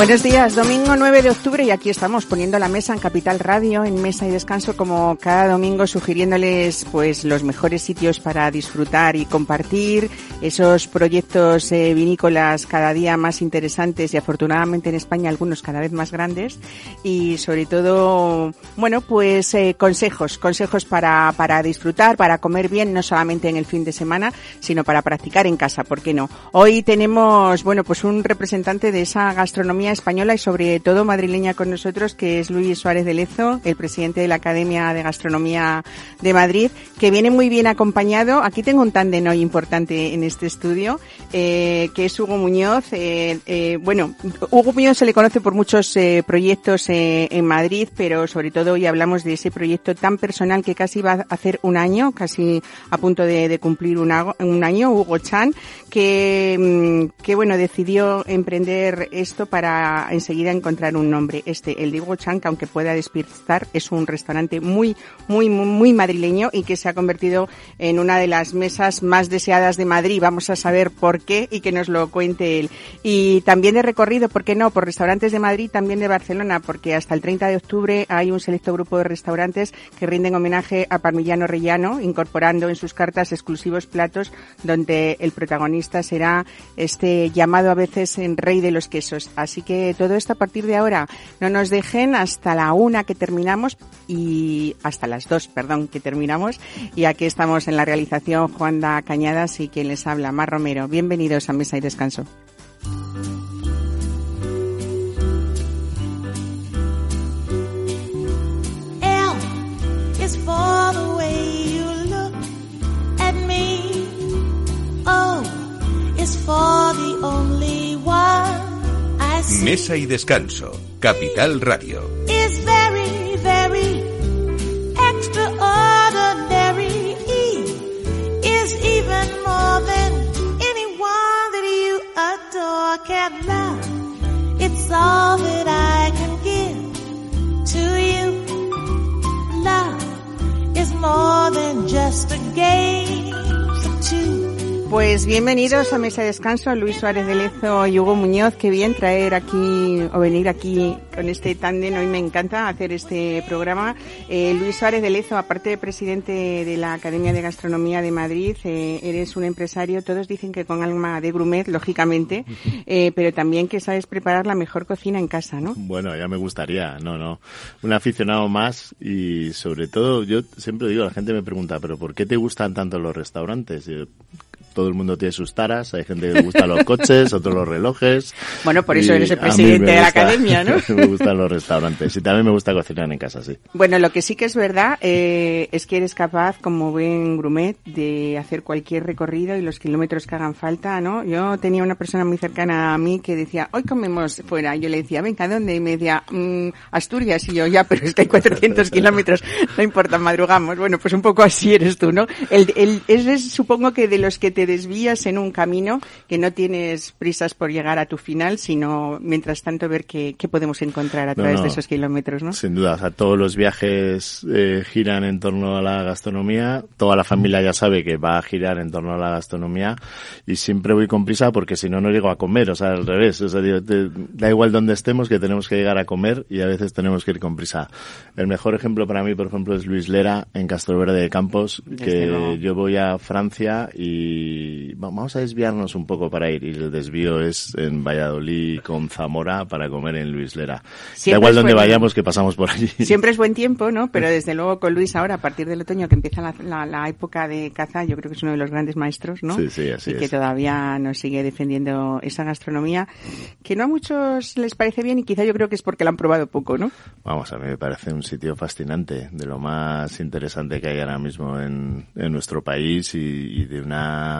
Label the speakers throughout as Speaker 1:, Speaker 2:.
Speaker 1: Buenos días, domingo 9 de octubre y aquí estamos poniendo la mesa en Capital Radio, en Mesa y Descanso, como cada domingo sugiriéndoles pues los mejores sitios para disfrutar y compartir, esos proyectos eh, vinícolas cada día más interesantes y afortunadamente en España algunos cada vez más grandes y sobre todo, bueno, pues eh, consejos, consejos para, para disfrutar, para comer bien, no solamente en el fin de semana, sino para practicar en casa, ¿por qué no? Hoy tenemos, bueno, pues un representante de esa gastronomía española y sobre todo madrileña con nosotros, que es Luis Suárez de Lezo, el presidente de la Academia de Gastronomía de Madrid, que viene muy bien acompañado. Aquí tengo un tándem hoy importante en este estudio, eh, que es Hugo Muñoz. Eh, eh, bueno, Hugo Muñoz se le conoce por muchos proyectos en Madrid, pero sobre todo hoy hablamos de ese proyecto tan personal que casi va a hacer un año, casi a punto de, cumplir un, año, Hugo Chan, mm, que bueno, decidió emprender esto para enseguida encontrar un nombre. Este, el Diego Chan, que aunque pueda despistar, es un restaurante muy, muy, muy, madrileño y que se ha convertido en una de las mesas más deseadas de Madrid. Vamos a saber por qué y que nos lo cuente él. Y también de recorrido, ¿por qué no? Por restaurantes de Madrid, también de Barcelona, porque hasta el 30 de octubre hay un selecto grupo de restaurantes que rinden homenaje a Parmigiano Rellano, incorporando en sus cartas exclusivos platos donde el protagonista será este llamado a veces en rey de los quesos. Así que que todo esto a partir de ahora no nos dejen hasta la una que terminamos y hasta las dos, perdón, que terminamos. Y aquí estamos en la realización Juanda Cañadas y quien les habla, Mar Romero. Bienvenidos a Mesa y Descanso.
Speaker 2: for the only. Mesa y Descanso, Capital Radio. Is very, very extraordinary. Is even more than anyone that you adore can love. It's all that I can give to you. Love is more than just a game for two. Pues bienvenidos a Mesa de Descanso, Luis Suárez de Lezo y Hugo Muñoz. Qué bien traer aquí o venir aquí con este tándem. Hoy me encanta hacer este programa. Eh, Luis Suárez de Lezo, aparte de presidente de la Academia de Gastronomía de Madrid, eh, eres un empresario. Todos dicen que con alma de grumet, lógicamente, eh, pero también que sabes preparar la mejor cocina en casa, ¿no?
Speaker 3: Bueno, ya me gustaría. No, no. Un aficionado más y sobre todo, yo siempre digo, la gente me pregunta, pero ¿por qué te gustan tanto los restaurantes? Todo el mundo tiene sus taras, hay gente que le gusta los coches, otros los relojes.
Speaker 1: Bueno, por eso eres el presidente de la academia, ¿no?
Speaker 3: me gustan los restaurantes y también me gusta cocinar en casa, sí.
Speaker 1: Bueno, lo que sí que es verdad eh, es que eres capaz, como buen grumet, de hacer cualquier recorrido y los kilómetros que hagan falta, ¿no? Yo tenía una persona muy cercana a mí que decía, hoy comemos fuera. Yo le decía, venga, ¿dónde? Y me decía, mm, Asturias. Y yo, ya, pero es que hay 400 kilómetros, no importa, madrugamos. Bueno, pues un poco así eres tú, ¿no? El, el, es supongo que de los que te desvías en un camino que no tienes prisas por llegar a tu final, sino mientras tanto ver qué, podemos encontrar a través de esos kilómetros, ¿no?
Speaker 3: Sin duda, o sea, todos los viajes eh, giran en torno a la gastronomía, toda la familia ya sabe que va a girar en torno a la gastronomía. Y siempre voy con prisa porque si no, no llego a comer, o sea, al revés, o sea, da igual donde estemos que tenemos que llegar a comer y a veces tenemos que ir con prisa. El mejor ejemplo para mí, por ejemplo, es Luis Lera en Castroverde de Campos, que yo voy a Francia y vamos a desviarnos un poco para ir. Y el desvío es en Valladolid con Zamora para comer en Luis Lera. da igual donde vayamos que pasamos por allí.
Speaker 1: Siempre es buen tiempo, ¿no? Pero desde luego con Luis ahora, a partir del otoño que empieza la, época de caza, yo creo que es uno de los grandes maestros, ¿no?
Speaker 3: Sí, sí, así
Speaker 1: y que todavía nos sigue defendiendo esa gastronomía que no a muchos les parece bien y quizá yo creo que es porque la han probado poco, ¿no?
Speaker 3: Vamos, a mí me parece un sitio fascinante, de lo más interesante que hay ahora mismo en, nuestro país y de una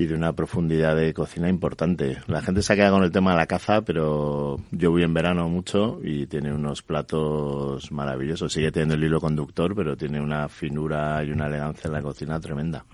Speaker 3: y de una profundidad de cocina importante. La gente se ha quedado con el tema de la caza, pero yo voy en verano mucho y tiene unos platos maravillosos. Sigue teniendo el hilo conductor, pero tiene una finura y una elegancia en la cocina tremenda.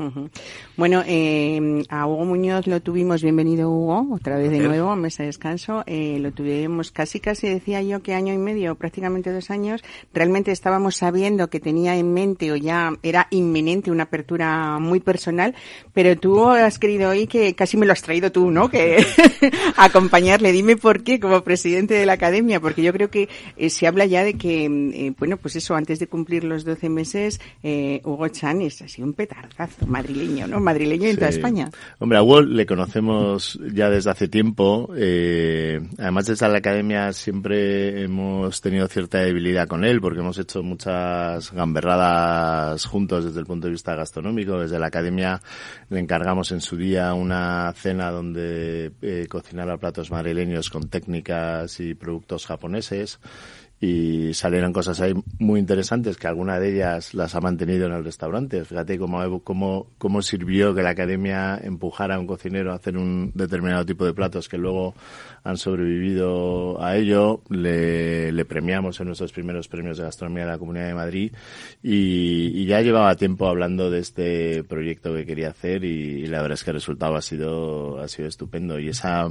Speaker 1: Bueno, eh, a Hugo Muñoz lo tuvimos, bienvenido Hugo, otra vez de nuevo a Mesa de Descanso. Eh, lo tuvimos casi, casi decía yo que año y medio, prácticamente dos años. Realmente estábamos sabiendo que tenía en mente o ya era inminente una apertura muy personal, pero tú has querido hoy que casi me lo has traído tú, ¿no? Que acompañarle. Dime por qué como presidente de la academia, porque yo creo que eh, se habla ya de que, eh, bueno, pues eso, antes de cumplir los 12 meses, eh, Hugo Chan es así un petardazo madrileño, ¿no? Madrileño en toda España.
Speaker 3: Hombre, a Hugo le conocemos ya desde hace tiempo. además, desde la academia siempre hemos tenido cierta debilidad con él, porque hemos hecho muchas gamberradas juntos desde el punto de vista gastronómico. Desde la academia le encargamos en su día una cena donde eh, cocinara platos madrileños con técnicas y productos japoneses y salieron cosas ahí muy interesantes que alguna de ellas las ha mantenido en el restaurante. Fíjate cómo, cómo, cómo sirvió que la academia empujara a un cocinero a hacer un determinado tipo de platos que luego han sobrevivido a ello. Le, le premiamos en nuestros primeros premios de gastronomía de la Comunidad de Madrid y, y ya llevaba tiempo hablando de este proyecto que quería hacer y, y, la verdad es que el resultado ha sido, ha sido estupendo. Y esa,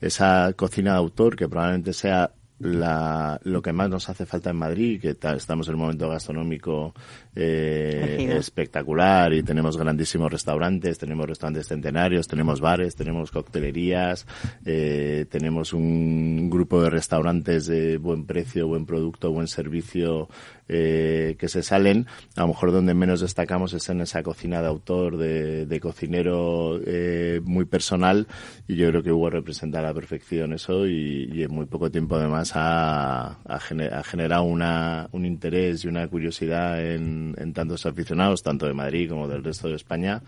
Speaker 3: esa cocina de autor que probablemente sea la, lo que más nos hace falta en Madrid, que estamos en un momento gastronómico eh, espectacular y tenemos grandísimos restaurantes, tenemos restaurantes centenarios, tenemos bares, tenemos coctelerías, eh, tenemos un grupo de restaurantes de buen precio, buen producto, buen servicio eh, que se salen. A lo mejor donde menos destacamos es en esa cocina de autor, de, de cocinero eh, muy personal y yo creo que Hugo representa a la perfección eso y, y en muy poco tiempo además ha, ha, generado una, un interés y una curiosidad en en, tantos aficionados, tanto de Madrid como del resto de España,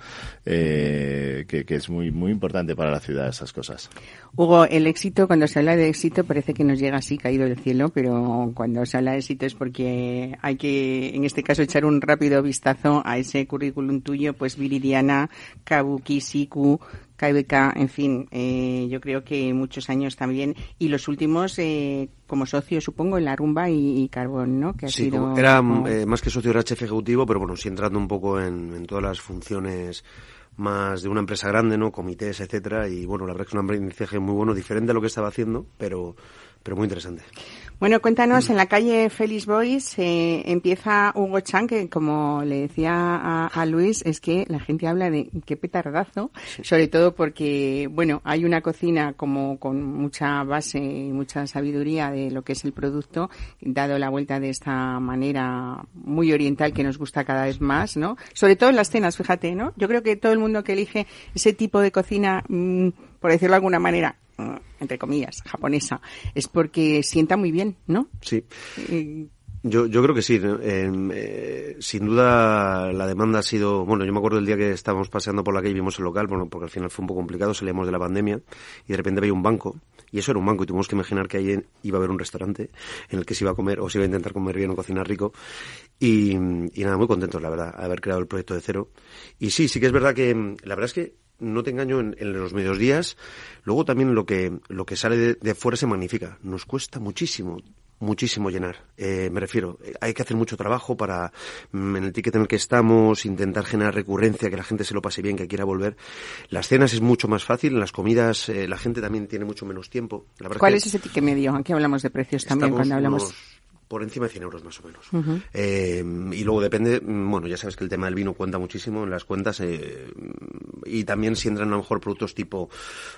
Speaker 3: eh, que, que, es muy, muy importante para la ciudad esas cosas.
Speaker 1: Hugo, el éxito, cuando se habla de éxito, parece que nos llega así caído del cielo, pero cuando se habla de éxito es porque hay que, en este caso, echar un rápido vistazo a ese currículum tuyo, pues Viridiana, Kabuki, Siku, KBK, en fin, eh, yo creo que muchos años también y los últimos eh, como socio, supongo, en la rumba y, Carbón, ¿no?
Speaker 4: Que ha sí, sido, era eh, más que socio era chef ejecutivo, pero bueno, sí entrando un poco en, en, todas las funciones más de una empresa grande, ¿no? Comités, etcétera, y bueno, la verdad es que es un aprendizaje muy bueno, diferente a lo que estaba haciendo, pero pero muy interesante.
Speaker 1: Bueno, cuéntanos, en la calle Félix Boys eh, empieza Hugo Chan, que como le decía a, a, Luis, es que la gente habla de qué petardazo, sobre todo porque, bueno, hay una cocina como con mucha base y mucha sabiduría de lo que es el producto, dado la vuelta de esta manera muy oriental que nos gusta cada vez más, ¿no? Sobre todo en las cenas, fíjate, ¿no? Yo creo que todo el mundo que elige ese tipo de cocina, mmm, por decirlo de alguna manera, entre comillas, japonesa, es porque sienta muy bien, ¿no?
Speaker 4: Sí. Eh, yo, yo creo que sí. Eh, sin duda la demanda ha sido, bueno, yo me acuerdo el día que estábamos paseando por la calle y vimos el local, bueno, porque al final fue un poco complicado, salíamos de la pandemia y de repente veía un banco y eso era un banco y tuvimos que imaginar que ahí iba a haber un restaurante en el que se iba a comer o se iba a intentar comer bien o cocinar rico y, y nada, muy contentos la verdad, haber creado el proyecto de cero. Y sí, sí que es verdad que, la verdad es que no te engaño, en, en, los medios días, luego también lo que, lo que sale de, de fuera se magnifica. Nos cuesta muchísimo muchísimo llenar. Eh, me refiero, hay que hacer mucho trabajo para, mm, en el ticket en el que estamos, intentar generar recurrencia, que la gente se lo pase bien, que quiera volver. Las cenas es mucho más fácil, en las comidas eh, la gente también tiene mucho menos tiempo.
Speaker 1: La ¿Cuál es, es ese ticket medio? Aquí hablamos de precios también cuando hablamos.
Speaker 4: Unos, por encima de 100 euros más o menos. Uh -huh. eh, y luego depende, bueno, ya sabes que el tema del vino cuenta muchísimo en las cuentas eh, y también si entran a lo mejor productos tipo,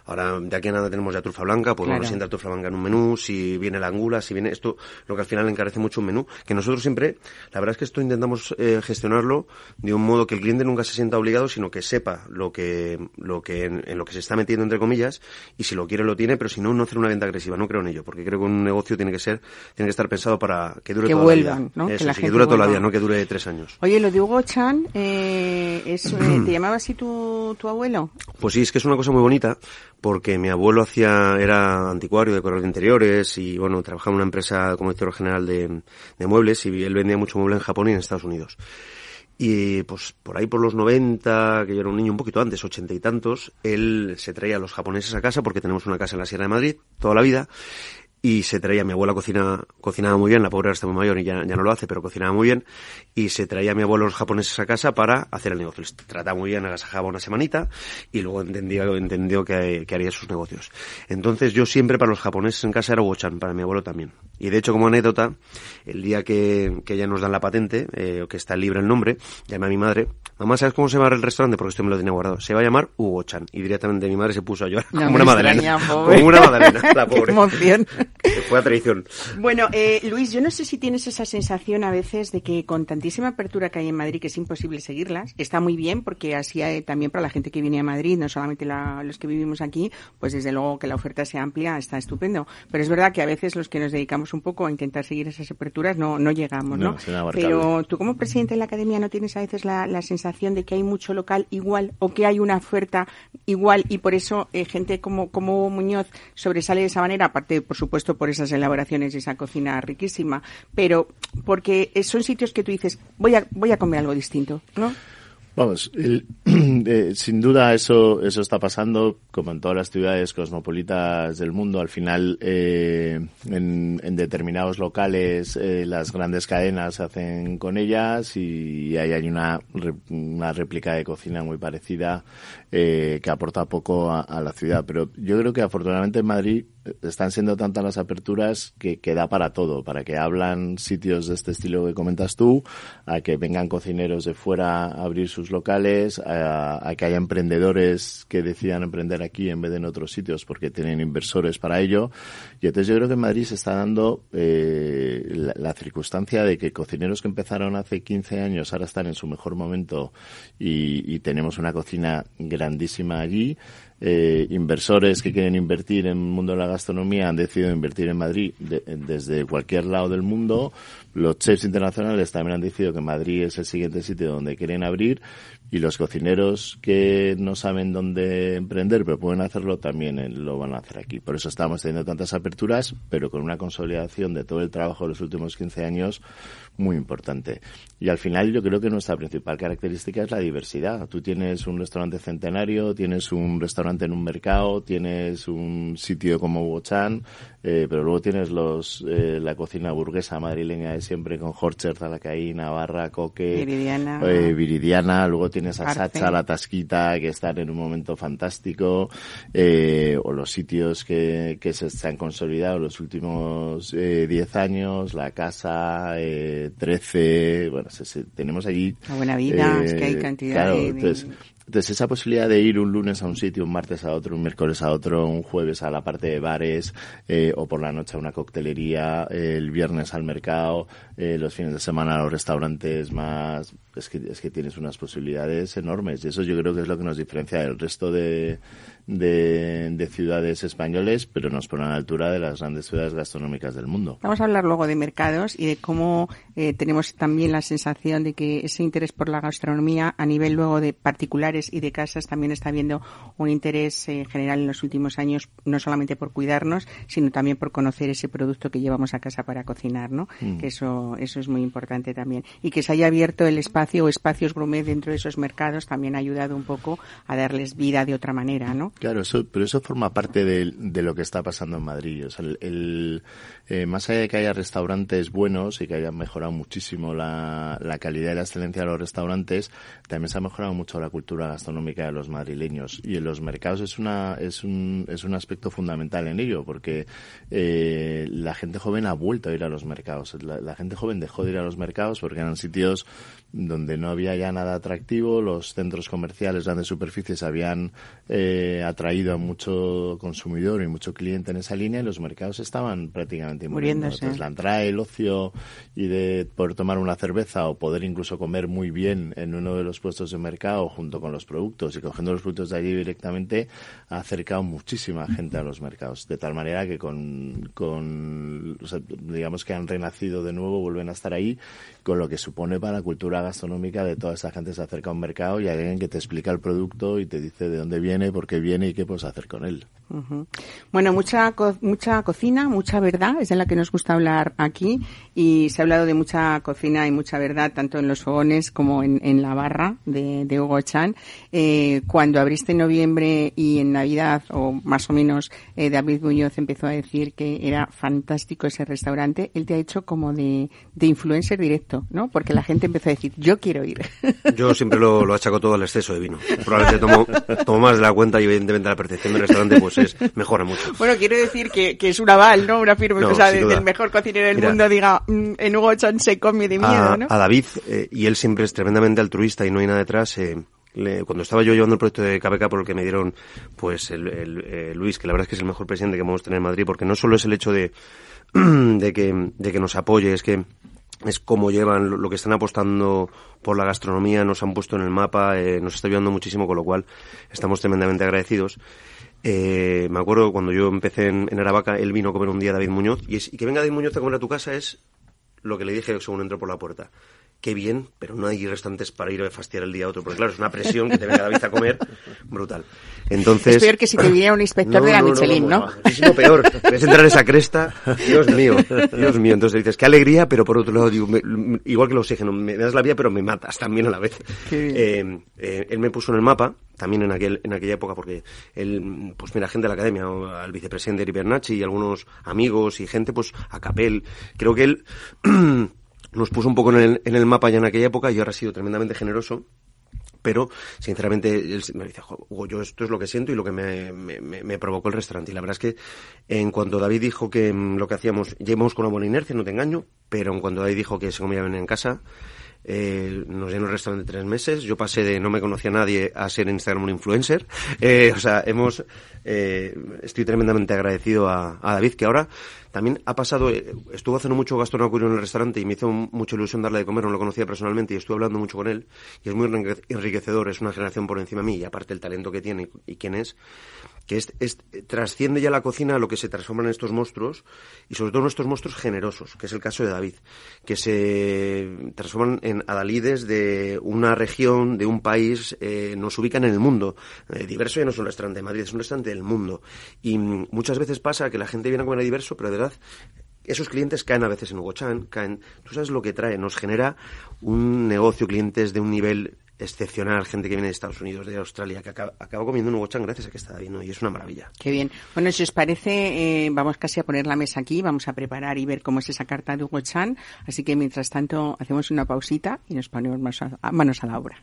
Speaker 4: ahora de aquí a nada tenemos ya trufa blanca, pues claro. bueno, si entra trufa blanca en un menú, si viene la angula, si viene esto, lo que al final encarece mucho un menú, que nosotros siempre, la verdad es que esto intentamos eh, gestionarlo de un modo que el cliente nunca se sienta obligado, sino que sepa lo que, lo que en, en lo que se está metiendo entre comillas y si lo quiere lo tiene, pero si no, no hacer una venta agresiva, no creo en ello, porque creo que un negocio tiene que ser, tiene que estar pensado para que dure
Speaker 1: que
Speaker 4: toda
Speaker 1: vuelvan,
Speaker 4: la vida.
Speaker 1: ¿no?
Speaker 4: Eso,
Speaker 1: que la
Speaker 4: sí,
Speaker 1: gente
Speaker 4: que dure toda la
Speaker 1: vuelva.
Speaker 4: vida, no que dure tres años.
Speaker 1: Oye, lo de Hugo Chan, eh, es, eh, ¿te llamaba así tu, tu abuelo?
Speaker 4: Pues sí, es que es una cosa muy bonita, porque mi abuelo hacía, era anticuario, decorador de interiores, y bueno, trabajaba en una empresa como director general de, de muebles, y él vendía mucho mueble en Japón y en Estados Unidos. Y pues por ahí por los 90, que yo era un niño un poquito antes, ochenta y tantos, él se traía a los japoneses a casa porque tenemos una casa en la Sierra de Madrid toda la vida y se traía, mi abuela cocina, cocinaba muy bien, la pobre está muy mayor y ya, ya no lo hace, pero cocinaba muy bien, y se traía a mi abuelo los japoneses a casa para hacer el negocio. Les trataba muy bien, agasajaba una semanita, y luego entendió, entendió que, que haría sus negocios. Entonces yo siempre para los japoneses en casa era Wochan, para mi abuelo también. Y de hecho, como anécdota, el día que, que ya nos dan la patente, eh, que está libre el nombre, llamé a mi madre, mamá, ¿sabes cómo se llama el restaurante? Porque esto me lo tenía guardado. Se va a llamar Hugo Chan. Y directamente mi madre se puso a llorar
Speaker 1: No,
Speaker 4: como una
Speaker 1: extraña,
Speaker 4: madalena. Como una madalena, la
Speaker 1: Qué
Speaker 4: pobre.
Speaker 1: emoción.
Speaker 4: Fue a traición.
Speaker 1: Bueno, eh, Luis, yo no sé si tienes esa sensación a veces de que con tantísima apertura que hay en Madrid que es imposible seguirlas. Está muy bien porque así hay también para la gente que viene a Madrid, no solamente la- los que vivimos aquí, pues desde luego que la oferta sea amplia está estupendo. Pero es verdad que a veces los que nos dedicamos un poco a intentar seguir esas aperturas no, no llegamos, ¿no? Pero tú como presidente de la academia no tienes a veces la, la sensación de que hay mucho local igual o que hay una oferta igual y por eso eh, gente como, como Muñoz sobresale de esa manera, aparte por supuesto por esas elaboraciones y esa cocina riquísima, pero porque son sitios que tú dices voy a, voy a comer algo distinto, ¿no?
Speaker 3: Vamos, eh, sin duda eso eso está pasando, como en todas las ciudades cosmopolitas del mundo. Al final, eh, en, determinados locales, eh, las grandes cadenas se hacen con ellas y ahí hay una, una réplica de cocina muy parecida eh, que aporta poco a, a la ciudad. Pero yo creo que afortunadamente en Madrid eh, están siendo tantas las aperturas que, que da para todo, para que hablan sitios de este estilo que comentas tú, a que vengan cocineros de fuera a abrir sus locales, a, a que haya emprendedores que decidan emprender aquí en vez de en otros sitios porque tienen inversores para ello. Y entonces yo creo que en Madrid se está dando eh, la, la circunstancia de que cocineros que empezaron hace 15 años ahora están en su mejor momento y, y tenemos una cocina grandísima allí eh, inversores que quieren invertir en el mundo de la gastronomía han decidido invertir en Madrid de- desde cualquier lado del mundo. Los chefs internacionales también han decidido que Madrid es el siguiente sitio donde quieren abrir y los cocineros que no saben dónde emprender pero pueden hacerlo también eh, lo van a hacer aquí. Por eso estamos teniendo tantas aperturas, pero con una consolidación de todo el trabajo de los últimos 15 años muy importante. Y al final yo creo que nuestra principal característica es la diversidad. Tú tienes un restaurante centenario, tienes un restaurante en un mercado, tienes un sitio como Hugo-Chan, eh, pero luego tienes los eh, la cocina burguesa madrileña de siempre con Horcher, Zalacaí, Navarra, Coque,
Speaker 1: Viridiana.
Speaker 3: eh, Viridiana, luego tienes a
Speaker 1: Arce.
Speaker 3: Sacha, la Tasquita, que están en un momento fantástico, eh, o los sitios que, que se, se han consolidado los últimos eh, 10 años, La Casa, eh, 13, bueno, se- se- tenemos allí...
Speaker 1: La Buena Vida,
Speaker 3: eh,
Speaker 1: es que hay cantidad
Speaker 3: claro,
Speaker 1: de-
Speaker 3: entonces, entonces esa posibilidad de ir un lunes a un sitio, un martes a otro, un miércoles a otro, un jueves a la parte de bares, eh, o por la noche a una coctelería, el viernes al mercado, eh, los fines de semana a los restaurantes más, es que, es que tienes unas posibilidades enormes. Y eso yo creo que es lo que nos diferencia del resto de, de, de ciudades españoles, pero nos pone a la altura de las grandes ciudades gastronómicas del mundo.
Speaker 1: Vamos a hablar luego de mercados y de cómo eh, tenemos también la sensación de que ese interés por la gastronomía a nivel luego de particulares y de casas también está habiendo un interés eh, general en los últimos años, no solamente por cuidarnos, sino también por conocer ese producto que llevamos a casa para cocinar, ¿no? Que eso, eso es muy importante también. Y que se haya abierto el espacio o espacios gourmet dentro de esos mercados también ha ayudado un poco a darles vida de otra manera, ¿no?
Speaker 3: Claro, eso, pero eso forma parte de, lo que está pasando en Madrid. O sea, el, eh, más allá de que haya restaurantes buenos y que hayan mejorado muchísimo la, la calidad y la excelencia de los restaurantes, también se ha mejorado mucho la cultura gastronómica de los madrileños. Y en los mercados es una es un, es un aspecto fundamental en ello, porque eh, la gente joven ha vuelto a ir a los mercados. La, la gente joven dejó de ir a los mercados porque eran sitios donde no había ya nada atractivo, los centros comerciales, grandes superficies habían eh, atraído a mucho consumidor y mucho cliente en esa línea y los mercados estaban prácticamente muriendo.
Speaker 1: Muriéndose.
Speaker 3: Entonces, la entrada del ocio y de poder tomar una cerveza o poder incluso comer muy bien en uno de los puestos de mercado junto con los productos y cogiendo los productos de allí directamente ha acercado muchísima gente a los mercados. De tal manera que con, con o sea, digamos que han renacido de nuevo, vuelven a estar ahí, con lo que supone para la cultura gastronómica de toda esa gente se acerca a un mercado y alguien que te explica el producto y te dice de dónde viene, por qué viene y qué puedes hacer con él.
Speaker 1: Bueno, mucha mucha cocina, mucha verdad, es de la que nos gusta hablar aquí y se ha hablado de mucha cocina y mucha verdad tanto en los fogones como en, en la barra de, de Hugo Chan. Eh, cuando abriste en noviembre y en Navidad o más o menos eh, David Muñoz empezó a decir que era fantástico ese restaurante, él te ha hecho como de, de influencer directo, ¿no? Porque la gente empezó a decir, yo quiero ir.
Speaker 4: Yo siempre lo, lo achaco todo al exceso de vino. Probablemente tomo, tomo más de la cuenta y evidentemente la percepción del restaurante pues es, mejora mucho.
Speaker 1: Bueno, quiero decir que, que es un aval, ¿no? Una firma,
Speaker 4: No,
Speaker 1: o sea,
Speaker 4: sin
Speaker 1: de- del mejor cocinero del
Speaker 4: Mira.
Speaker 1: mundo diga, "Mm, en Hugo Chan se come de miedo,
Speaker 4: a,
Speaker 1: ¿no?
Speaker 4: a David, eh, y él siempre es tremendamente altruista y no hay nada detrás, eh, cuando estaba yo llevando el proyecto de KBK por el que me dieron, pues, el, el, eh, Luis, que la verdad es que es el mejor presidente que podemos tener en Madrid, porque no solo es el hecho de, de que, de que nos apoye, es que es cómo llevan lo, que están apostando por la gastronomía, nos han puesto en el mapa, eh, nos está ayudando muchísimo, con lo cual estamos tremendamente agradecidos. Eh, me acuerdo cuando yo empecé en, Aravaca, él vino a comer un día David Muñoz, y, y que venga David Muñoz a comer a tu casa es lo que le dije según entró por la puerta. Qué bien, pero no hay restantes para ir a fastidiar el día a otro, porque claro, es una presión que te venga David a comer brutal. Entonces...
Speaker 1: Es peor que si te viniera un inspector de la Michelin, ¿no?
Speaker 4: Muchísimo peor. Ves entrar esa cresta, Dios mío, Dios mío. Entonces dices, qué alegría, pero por otro lado, digo, me- igual que el oxígeno, me das la vida, pero me matas también a la vez.
Speaker 1: Bien.
Speaker 4: Eh, eh, él me puso en el mapa, también en aquel en aquella época, porque él, pues mira, gente de la academia, al vicepresidente Eri Bernacci y algunos amigos y gente, pues a Capel. Creo que él nos puso un poco en el, en el mapa ya en aquella época y ahora ha sido tremendamente generoso pero sinceramente él me dice, "Jo, Hugo, yo esto es lo que siento y lo que me, me- me- provocó el restaurante. Y la verdad es que en cuanto David dijo que mm, lo que hacíamos, llevamos con una buena inercia, no te engaño, pero en cuanto David dijo que se comía bien en casa, eh, nos llenó el restaurante tres meses. Yo pasé de no me conocía nadie a ser Instagram un influencer. Eh, o sea, hemos, eh, estoy tremendamente agradecido a, David, que ahora también ha pasado, eh, estuvo haciendo mucho gasto en el restaurante y me hizo mucha ilusión darle de comer, no lo conocía personalmente y estuve hablando mucho con él y es muy enrique- enriquecedor, es una generación por encima de mí y aparte el talento que tiene y, y quién es, que es, es- trasciende ya la cocina a lo que se transforman en estos monstruos y sobre todo en estos monstruos generosos, que es el caso de David, que se transforman en adalides de una región, de un país, eh, nos ubican en el mundo. Eh, diverso ya no es un restaurante de Madrid, es un restaurante del mundo. Y mm, muchas veces pasa que la gente viene a comer a diverso, pero de verdad esos clientes caen a veces en Hugo Chan, caen, tú sabes lo que trae, nos genera un negocio, clientes de un nivel excepcional, gente que viene de Estados Unidos, de Australia, que acaba, acaba comiendo un Hugo Chan gracias a que está David, ¿no? Y es una maravilla.
Speaker 1: Qué bien. Bueno, si os parece, eh, vamos casi a poner la mesa aquí, vamos a preparar y ver cómo es esa carta de Hugo Chan. Así que mientras tanto hacemos una pausita y nos ponemos a- manos a la obra.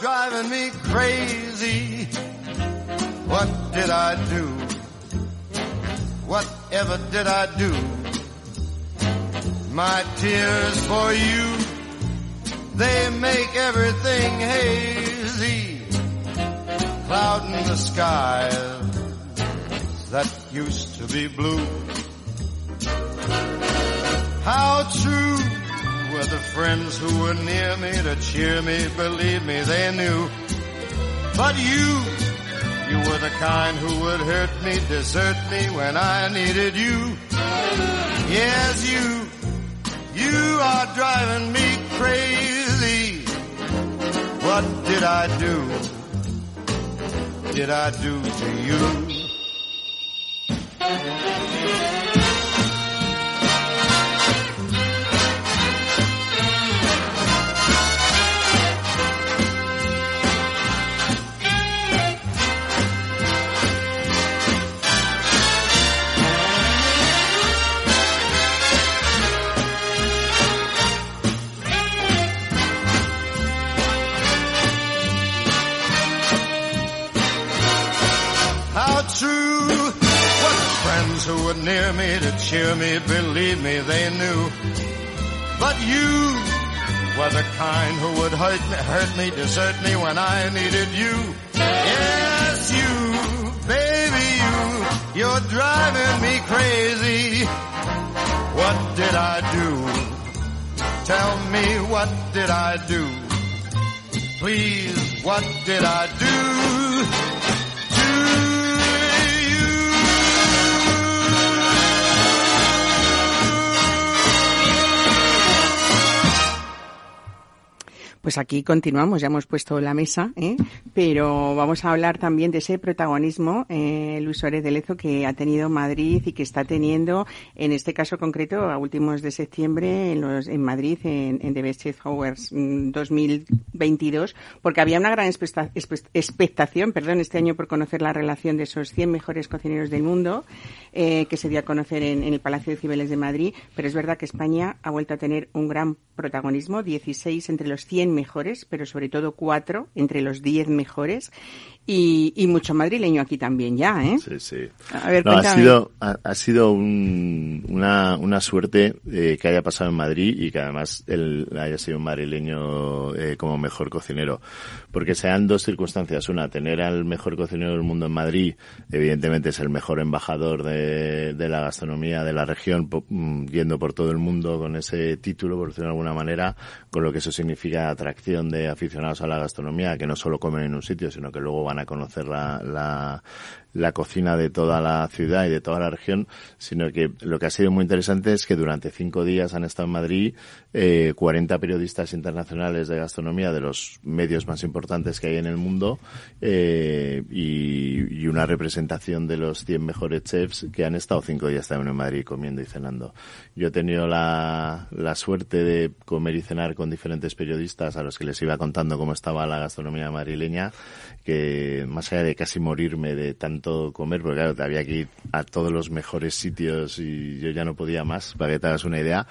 Speaker 5: Driving me crazy. What did I do? Whatever did I do? My tears for you, they make everything hazy. Clouding the skies that used to be blue. How true were the friends who were near me to cheer me, believe me, they knew. But you, you were the kind who would hurt me, desert me when I needed you. Yes, you, you are driving me crazy. What did I do? Did I do to you? Cheer me, believe me, they knew. But you were the kind who would hurt me, hurt me, desert me when I needed you. Yes, you, baby, you, you're driving me crazy. What did I do? Tell me what did I do? Please, what did I do
Speaker 1: Pues aquí continuamos, ya hemos puesto la mesa, ¿eh? pero vamos a hablar también de ese protagonismo, eh, Luis Suárez de Lezo, que ha tenido Madrid y que está teniendo, en este caso concreto, a últimos de septiembre en, los, en Madrid, en, en The Best Awards 2022, porque había una gran expectación, perdón, este año por conocer la relación de esos 100 mejores cocineros del mundo, eh, que se dio a conocer en, en el Palacio de Cibeles de Madrid, pero es verdad que España ha vuelto a tener un gran protagonismo, 16 entre los 100 mejores, pero sobre todo 4 entre los 10 mejores, y, y mucho madrileño aquí también ya, ¿eh?
Speaker 3: Sí, sí.
Speaker 1: A ver,
Speaker 3: No, ha sido, ha, ha sido un- una, una suerte eh, que haya pasado en Madrid y que además él haya sido un madrileño eh, como mejor cocinero. Porque se dan dos circunstancias. Una, tener al mejor cocinero del mundo en Madrid, evidentemente es el mejor embajador de, de la gastronomía de la región, po- mm, yendo por todo el mundo con ese título, por decirlo de alguna manera, con lo que eso significa atracción de aficionados a la gastronomía, que no solo comen en un sitio, sino que luego van a conocer la, la cocina de toda la ciudad y de toda la región, sino que lo que ha sido muy interesante es que durante cinco días han estado en Madrid eh, 40 periodistas internacionales de gastronomía de los medios más importantes que hay en el mundo eh, y, y una representación de los 100 mejores chefs que han estado cinco días también en Madrid comiendo y cenando. Yo he tenido la, la suerte de comer y cenar con diferentes periodistas a los que les iba contando cómo estaba la gastronomía madrileña, que más allá de casi morirme de tanto comer, porque claro, había que ir a todos los mejores sitios y yo ya no podía más, para que te hagas una idea,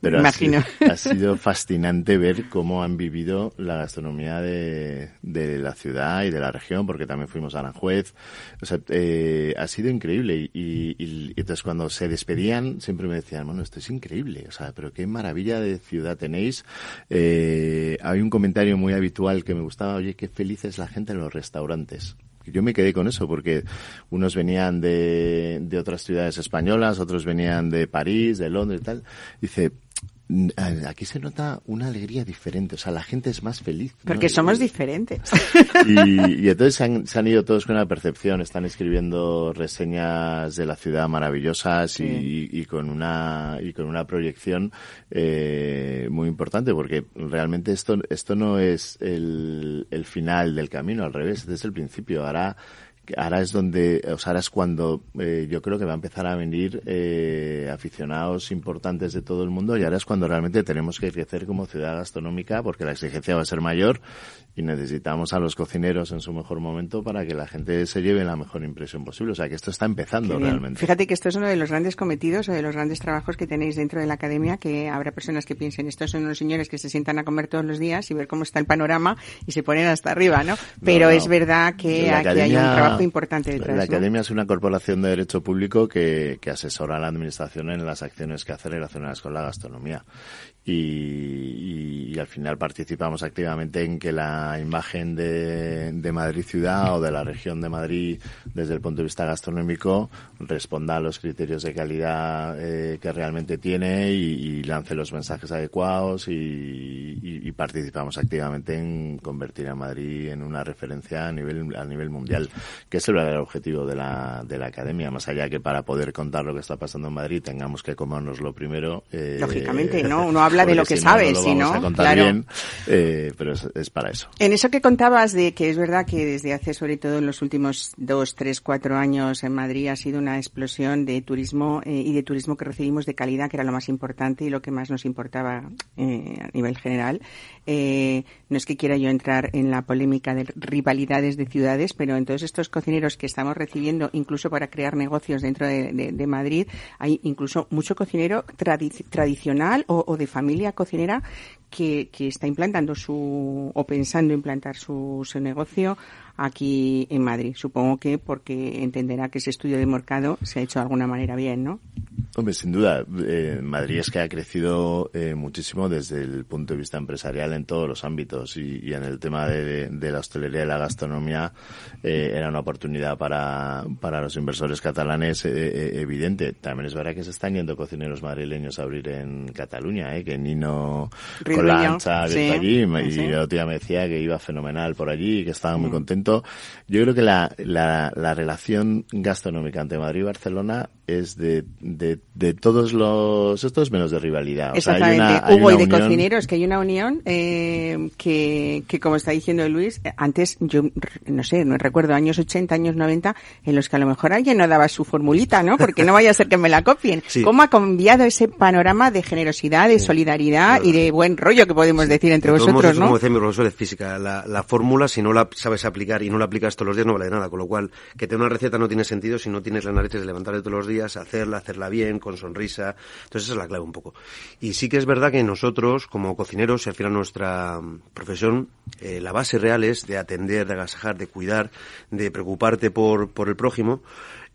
Speaker 3: pero ha
Speaker 1: Imagino.
Speaker 3: sido, ha sido fascinante ver cómo han vivido la gastronomía de, de la ciudad y de la región, porque también fuimos a Aranjuez. O sea, eh, ha sido increíble. Y, y- y entonces cuando se despedían, siempre me decían, bueno, esto es increíble. O sea, pero qué maravilla de ciudad tenéis. Eh, hay un comentario muy habitual que me gustaba, oye, qué feliz es la gente en los restaurantes. Yo me quedé con eso porque unos venían de, de otras ciudades españolas, otros venían de París, de Londres y tal. Dice, "Mm, aquí se nota una alegría diferente, o sea, la gente es más feliz.
Speaker 1: Porque somos diferentes.
Speaker 3: y, y entonces se han, se han ido todos con una percepción, están escribiendo reseñas de la ciudad maravillosas y, y- y con una y con una proyección eh, muy importante porque realmente esto esto no es el, el final del camino, al revés, es el principio. Ahora Ahora es donde, o sea, ahora es cuando eh, yo creo que va a empezar a venir eh, aficionados importantes de todo el mundo y ahora es cuando realmente tenemos que crecer como ciudad gastronómica porque la exigencia va a ser mayor y necesitamos a los cocineros en su mejor momento para que la gente se lleve la mejor impresión posible. O sea, que esto está empezando realmente.
Speaker 1: Fíjate que esto es uno de los grandes cometidos o de los grandes trabajos que tenéis dentro de la academia, que habrá personas que piensen, estos son unos señores que se sientan a comer todos los días y ver cómo está el panorama y se ponen hasta arriba, ¿no? Pero
Speaker 3: no.
Speaker 1: es verdad que
Speaker 3: La
Speaker 1: aquí hay un trabajo importante detrás.
Speaker 3: La
Speaker 1: ¿no?
Speaker 3: Academia es una corporación de derecho público que, que asesora a la administración en las acciones que hace relacionadas con la gastronomía. Y, y- y al final participamos activamente en que la imagen de, de Madrid ciudad o de la región de Madrid desde el punto de vista gastronómico responda a los criterios de calidad eh, que realmente tiene y, y lance los mensajes adecuados y, participamos activamente en convertir a Madrid en una referencia a nivel a nivel mundial que es el verdadero objetivo de la, de la academia más allá que para poder contar lo que está pasando en Madrid tengamos que comernos lo primero eh,
Speaker 1: Lógicamente, ¿no? Uno habla de
Speaker 3: porque
Speaker 1: lo que
Speaker 3: si
Speaker 1: sabe,
Speaker 3: no,
Speaker 1: si claro.
Speaker 3: bien eh, pero es, es para eso
Speaker 1: En eso que contabas de que es verdad que desde hace, sobre todo en los últimos dos, tres, cuatro años en Madrid ha sido una explosión de turismo eh, y de turismo que recibimos de calidad, que era lo más importante y lo que más nos importaba eh, a nivel general. Eh, no es que quiera yo entrar en la polémica de rivalidades de ciudades, pero en todos estos cocineros que estamos recibiendo, incluso para crear negocios dentro de, de- de Madrid, hay incluso mucho cocinero tradi- tradicional o, o de familia cocinera que, que está implantando su o pensando implantar su, su negocio aquí en Madrid. Supongo que porque entenderá que ese estudio de mercado se ha hecho de alguna manera bien, ¿no?
Speaker 3: Hombre, sin duda, eh, Madrid es que ha crecido eh, muchísimo desde el punto de vista empresarial en todos los ámbitos y, en el tema de, la hostelería y la gastronomía eh, era una oportunidad para, para los inversores catalanes evidente. También es verdad que se están yendo cocineros madrileños a abrir en Cataluña, ¿eh? que Nino con la ancha abierto allí y sí. otro día me decía que iba fenomenal por allí y que estaba muy mm. contento. Yo creo que la, la, la relación gastronómica entre Madrid y Barcelona es de, de, de, todos los estos menos de rivalidad.
Speaker 1: Exactamente. O sea, hay una, Hugo, y de unión... cocineros, que hay una unión eh, que, que, como está diciendo Luis, antes yo, no sé, no recuerdo, años 80, años 90, en los que a lo mejor alguien no daba su formulita, ¿no? Porque no vaya a ser que me la copien. Sí. ¿Cómo ha cambiado ese panorama de generosidad, de solidaridad y de buen rollo que podemos decir entre
Speaker 4: de
Speaker 1: vosotros,
Speaker 4: modos,
Speaker 1: ¿no?
Speaker 4: Como decía mi profesor de física, la, la fórmula, si no la sabes aplicar y no la aplicas todos los días, no vale nada. Con lo cual, que tener una receta no tiene sentido si no tienes las narices de levantarte todos los días, hacerla, hacerla bien, con sonrisa. Entonces esa es la clave un poco. Y sí que es verdad que nosotros, como cocineros, y al final nuestra profesión, eh, la base real es de atender, de agasajar, de cuidar, de preocuparte por, por el prójimo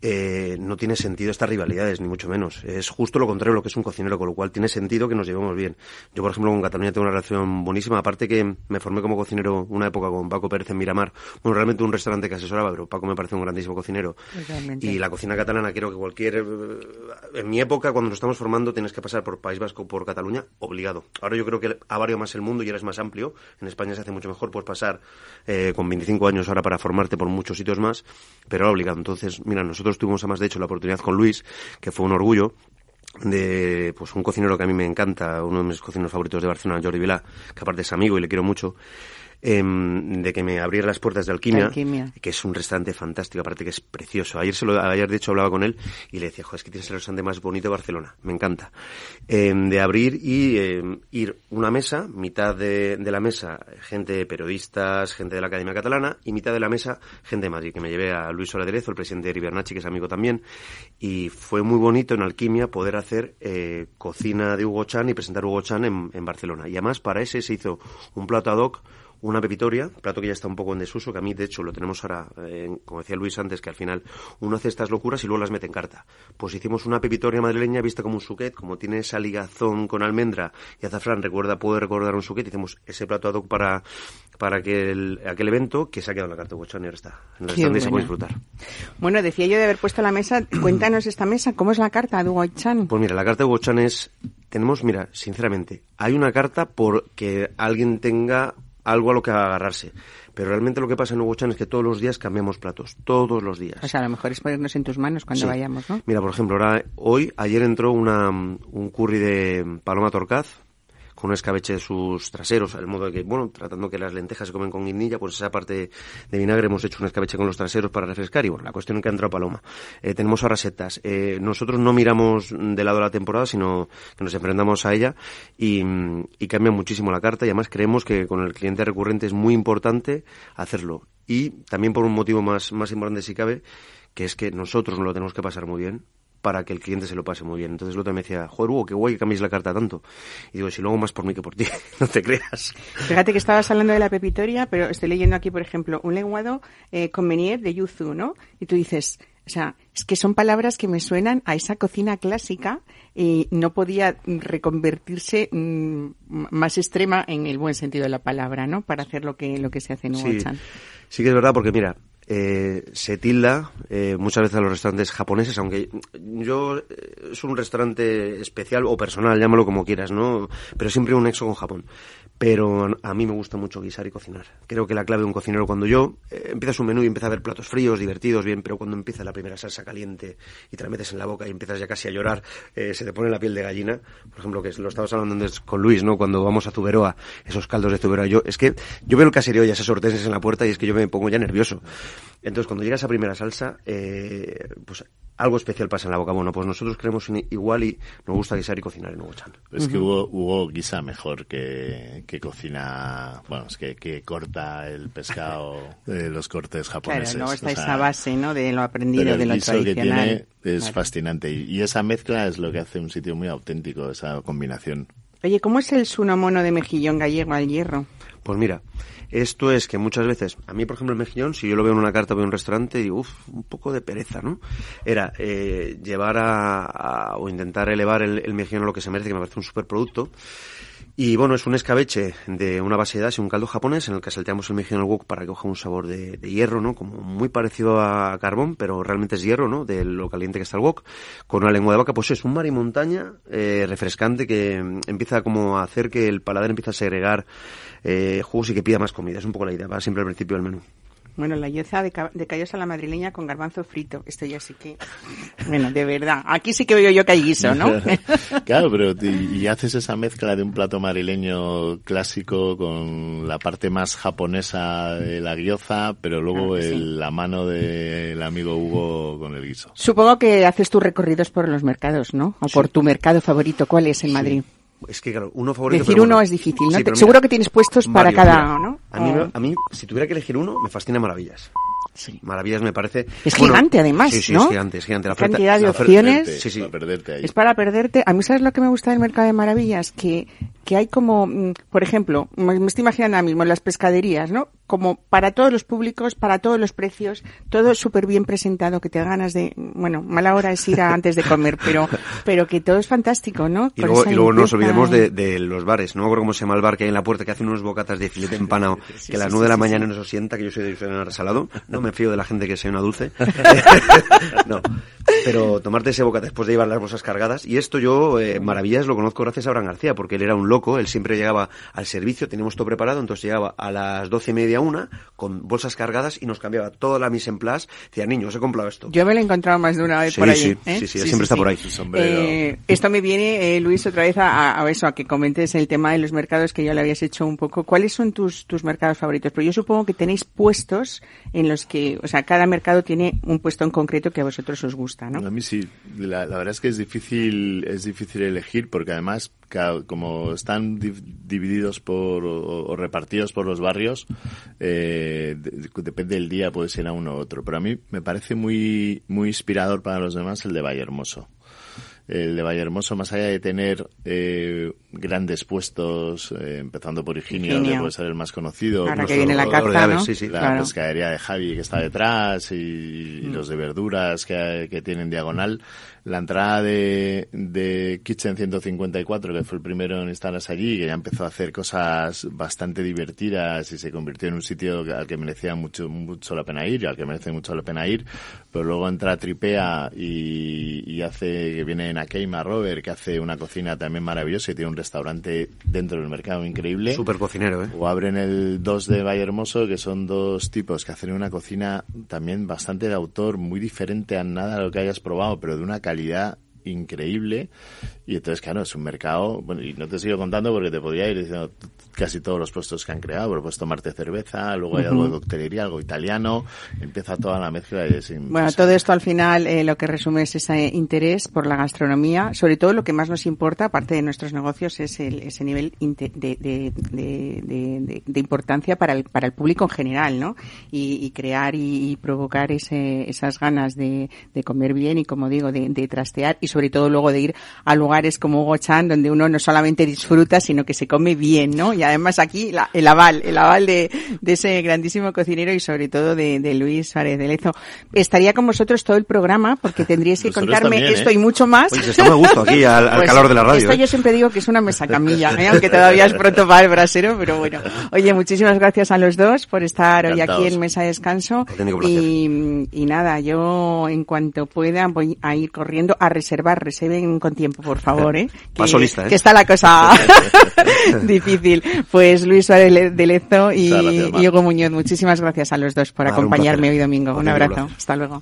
Speaker 4: eh, no tiene sentido estas rivalidades, ni mucho menos. Es justo lo contrario de lo que es un cocinero, con lo cual tiene sentido que nos llevemos bien. Yo, por ejemplo, con Cataluña tengo una relación buenísima, aparte que me formé como cocinero una época con Paco Pérez en Miramar. Bueno, realmente un restaurante que asesoraba, pero Paco me parece un grandísimo cocinero. Y la cocina catalana, quiero que cualquier... En mi época, cuando nos estamos formando, tienes que pasar por País Vasco, por Cataluña, obligado. Ahora yo creo que ha variado más el mundo y eres más amplio. En España se hace mucho mejor, puedes pasar eh, con 25 años ahora para formarte por muchos sitios más, pero ahora obligado. Entonces, mira, nosotros tuvimos además, de hecho, la oportunidad con Luis, que fue un orgullo, de pues un cocinero que a mí me encanta, uno de mis cocineros favoritos de Barcelona, Jordi Vilá, que aparte es amigo y le quiero mucho, eh, de que me abriera las puertas de Alquimia,
Speaker 1: Alquimia,
Speaker 4: que es un restaurante fantástico, aparte que es precioso. Ayer, se lo, ayer de hecho hablaba con él y le decía, joder, es que tienes el restaurante más bonito de Barcelona, me encanta. Eh, de abrir y eh, ir una mesa, mitad de, de, la mesa gente periodistas, gente de la Academia Catalana y mitad de la mesa gente de Madrid, que me llevé a Luis Oladerezo, el presidente de Ribernacci, que es amigo también, y fue muy bonito en Alquimia poder hacer eh, cocina de Hugo Chan y presentar Hugo Chan en, en Barcelona. Y además para ese se hizo un plato ad hoc una pepitoria, plato que ya está un poco en desuso, que a mí de hecho lo tenemos ahora, eh, como decía Luis antes, que al final uno hace estas locuras y luego las mete en carta. Pues hicimos una pepitoria madrileña vista como un suquet, como tiene esa ligazón con almendra y azafrán, recuerda, puede recordar un suquet, hicimos ese plato ad hoc para, para aquel, aquel evento que se ha quedado en la carta de Huachán y ahora está. En el restaurante se puede disfrutar.
Speaker 1: Bueno, decía yo de haber puesto la mesa, cuéntanos esta mesa, ¿cómo es la carta de Huachán?
Speaker 4: Pues mira, la carta de Huachán es, tenemos, mira, sinceramente, hay una carta por que alguien tenga algo a lo que agarrarse. Pero realmente lo que pasa en Hugo Chan es que todos los días cambiamos platos, todos los días.
Speaker 1: O sea, a lo mejor es ponernos en tus manos cuando
Speaker 4: Sí.
Speaker 1: vayamos, ¿no?
Speaker 4: Mira, por ejemplo, ahora, hoy, ayer entró una, un curry de Paloma Torcaz con un escabeche de sus traseros, el modo de que, bueno, tratando que las lentejas se comen con guindilla, pues esa parte de vinagre hemos hecho un escabeche con los traseros para refrescar y bueno, la cuestión es que ha entrado Paloma. Eh, tenemos ahora setas. Eh, nosotros no miramos de lado la temporada, sino que nos enfrentamos a ella y, y cambia muchísimo la carta y además creemos que con el cliente recurrente es muy importante hacerlo. Y también por un motivo más, más importante si cabe, que es que nosotros nos lo tenemos que pasar muy bien para que el cliente se lo pase muy bien. Entonces el otro me decía, joder, Hugo, qué guay que cambies la carta tanto. Y digo, si luego más por mí que por ti, no te creas.
Speaker 1: Fíjate que estabas hablando de la pepitoria, pero estoy leyendo aquí, por ejemplo, un lenguado eh, con Menier de Yuzu, ¿no? Y tú dices, o sea, es que son palabras que me suenan a esa cocina clásica y no podía reconvertirse mmm, más extrema en el buen sentido de la palabra, ¿no? Para hacer lo que, lo que se hace en
Speaker 4: Sí,
Speaker 1: Chan.
Speaker 4: sí que es verdad, porque mira, eh, se tilda eh, muchas veces a los restaurantes japoneses, aunque yo eh, es un restaurante especial o personal, llámalo como quieras, ¿no? Pero siempre un nexo con Japón. Pero a mí me gusta mucho guisar y cocinar. Creo que la clave de un cocinero cuando yo eh, empiezas un menú y empieza a ver platos fríos, divertidos, bien, pero cuando empieza la primera salsa caliente y te la metes en la boca y empiezas ya casi a llorar, eh, se te pone la piel de gallina. Por ejemplo, que lo estabas hablando antes con Luis, ¿no? Cuando vamos a Zuberoa, esos caldos de Zuberoa. Yo, es que yo veo el caserío y esas hortensias en la puerta y es que yo me pongo ya nervioso. Entonces, cuando llega esa primera salsa, eh, pues algo especial pasa en la boca. Bueno, pues nosotros creemos in- igual y nos gusta guisar y cocinar en Hugo Chan.
Speaker 3: Es que Hugo, Hugo guisa mejor que, que cocina, bueno, es que, que corta el pescado de los cortes japoneses.
Speaker 1: Claro, luego está
Speaker 3: o sea,
Speaker 1: esa base, ¿no? De lo aprendido,
Speaker 3: pero el
Speaker 1: de lo
Speaker 3: guiso que
Speaker 1: tradicional.
Speaker 3: tiene es
Speaker 1: Claro.
Speaker 3: fascinante y, y esa mezcla es lo que hace un sitio muy auténtico, esa combinación.
Speaker 1: Oye, ¿cómo es el sunomono de mejillón gallego al hierro?
Speaker 4: Pues mira, esto es que muchas veces, a mí por ejemplo el mejillón, si yo lo veo en una carta veo en un restaurante, digo, uff, un poco de pereza, ¿no? Era eh, llevar a, a- o intentar elevar el, mejillón a lo que se merece, que me parece un superproducto. Y bueno, es un escabeche de una base de dashi, un caldo japonés, en el que salteamos el mejillón al wok para que coja un sabor de, de hierro, ¿no? Como muy parecido a carbón, pero realmente es hierro, ¿no? De lo caliente que está el wok. Con una lengua de vaca, pues es un mar y montaña eh, refrescante que mm, empieza como a hacer que el paladar empiece a segregar eh, jugos y que pida más comida. Es un poco la idea, va siempre al principio del menú.
Speaker 1: Bueno, la yeza de, ca- de callos a la madrileña con garbanzo frito. Esto ya sí que... Bueno, de verdad. Aquí sí que veo yo que hay guiso, ¿no?
Speaker 3: claro, pero y, y haces esa mezcla de un plato madrileño clásico con la parte más japonesa de la guioza, pero luego
Speaker 1: Claro que sí.
Speaker 3: el- la mano del amigo Hugo con el guiso.
Speaker 1: Supongo que haces tus recorridos por los mercados, ¿no? O por tu mercado favorito. ¿Cuál es en Madrid?
Speaker 4: Es que, claro, uno favorito...
Speaker 1: Decir
Speaker 4: pero
Speaker 1: uno
Speaker 4: bueno.
Speaker 1: es difícil, ¿no?
Speaker 4: Sí,
Speaker 1: Te- seguro
Speaker 4: mira,
Speaker 1: que tienes puestos para cada,
Speaker 4: mira.
Speaker 1: ¿no?
Speaker 4: A mí, me- a mí, si tuviera que elegir uno, me fascina Maravillas.
Speaker 1: Sí.
Speaker 4: Maravillas me parece...
Speaker 1: Es gigante, además,
Speaker 4: Sí, sí,
Speaker 1: ¿no?
Speaker 4: es gigante, es gigante. La
Speaker 1: Qué cantidad de
Speaker 4: la oferta-
Speaker 1: opciones.
Speaker 4: Sí, sí.
Speaker 3: Para perderte ahí.
Speaker 1: Es para perderte. A mí, ¿sabes lo que me gusta del mercado de maravillas? Que, que hay como, mm, por ejemplo, me estoy imaginando ahora mismo las pescaderías, ¿no? Como para todos los públicos, para todos los precios, todo súper bien presentado, que te ganas de, bueno, mala hora es ir a antes de comer, pero, pero que todo es fantástico, ¿no?
Speaker 4: Y luego, y luego no nos olvidemos de, de los bares. No me acuerdo cómo se llama el bar que hay en la puerta que hace unos bocatas de filete empanado que a las nueve de la mañana no se sienta, que yo soy de soy de resalado. No me fío de la gente que sea una dulce. no. Pero tomarte ese bocata después de llevar las bolsas cargadas. Y esto yo, eh, Maravillas, lo conozco gracias a Abraham García, porque él era un loco. Él siempre llegaba al servicio, teníamos todo preparado, entonces llegaba a las doce y media, una, con bolsas cargadas y nos cambiaba toda la mise en place. Decía, niño, os he comprado esto.
Speaker 1: Yo me lo he encontrado más de una vez
Speaker 4: Sí,
Speaker 1: por ahí.
Speaker 4: sí,
Speaker 1: ¿eh?
Speaker 4: sí, sí, siempre está por ahí.
Speaker 1: Eh, esto me viene, eh, Luis, otra vez a, a eso, a que comentes el tema de los mercados que ya lo habías hecho un poco. ¿Cuáles son tus, tus mercados favoritos? Pero yo supongo que tenéis puestos en los que, o sea, cada mercado tiene un puesto en concreto que a vosotros os gusta,
Speaker 3: A mí sí, la, verdad es que es difícil, es difícil elegir porque además como están di- divididos por o, repartidos por los barrios, eh, de- depende del día puede ser a uno u otro. Pero a mí me parece muy muy inspirador para los demás el de Vallehermoso. El de Vallehermoso, más allá de tener eh, grandes puestos, eh, empezando por Higinio,
Speaker 1: Higinio.
Speaker 3: que puede ser el más conocido,
Speaker 1: Ahora que viene la
Speaker 4: sí.
Speaker 3: la
Speaker 1: Claro.
Speaker 3: pescadería de Javi que está detrás y, y
Speaker 1: Mm.
Speaker 3: los de verduras que, que tienen diagonal. La entrada de, de Kitchen 154, que fue el primero en instalarse allí, que ya empezó a hacer cosas bastante divertidas y se convirtió en un sitio al que merecía mucho, mucho la pena ir y al que merece mucho la pena ir. Pero luego entra Tripea y, y hace, que viene en Akeima Robert, que hace una cocina también maravillosa y tiene un restaurante dentro del mercado increíble.
Speaker 4: Súper cocinero, ¿eh?
Speaker 3: O abren el 2 de Valle Hermoso, que son dos tipos que hacen una cocina también bastante de autor, muy diferente a nada de lo que hayas probado, pero de una calidad realidad increíble. Y entonces, claro, es un mercado, bueno, y no te sigo contando porque te podría ir diciendo casi todos los puestos que han creado, pero puedes tomarte cerveza, luego hay algo de coctelería, algo italiano, empieza toda la mezcla y es
Speaker 1: Bueno, todo esto al final eh, lo que resume es ese interés por la gastronomía. Sobre todo lo que más nos importa, aparte de nuestros negocios, es el, ese nivel de, de- de- de- de- de importancia para el, para el público en general, ¿no? Y, y crear y, y provocar ese, esas ganas de, de comer bien y, como digo, de, de trastear y sobre todo luego de ir a lugares como Hugo Chan, donde uno no solamente disfruta, sino que se come bien, ¿no? Y además aquí la- el aval, el aval de, de ese grandísimo cocinero y sobre todo de, de Luis Suárez de Lezo. Estaría con vosotros todo el programa porque tendríais que
Speaker 3: Nosotros
Speaker 1: contarme
Speaker 3: también,
Speaker 1: esto
Speaker 3: ¿eh?
Speaker 1: y mucho más.
Speaker 4: Oye, está muy gusto aquí, al, al
Speaker 1: Pues,
Speaker 4: calor de la radio.
Speaker 1: Esto
Speaker 4: ¿eh?
Speaker 1: yo siempre digo que es una mesa camilla, ¿eh? aunque todavía es pronto para el brasero, pero bueno. Oye, muchísimas gracias a los dos por estar hoy aquí
Speaker 3: Encantados.
Speaker 1: en Mesa de Descanso. Y, y nada, yo en cuanto pueda voy a ir corriendo a reservar, reservar, reserven con tiempo, por favor, ¿eh? Que,
Speaker 4: lista,
Speaker 1: que está la cosa difícil. Pues Luis Suárez de Lezo y,
Speaker 3: gracias,
Speaker 1: Hugo Muñoz, muchísimas gracias a los dos por acompañarme hoy domingo. Un, abrazo. Hasta luego.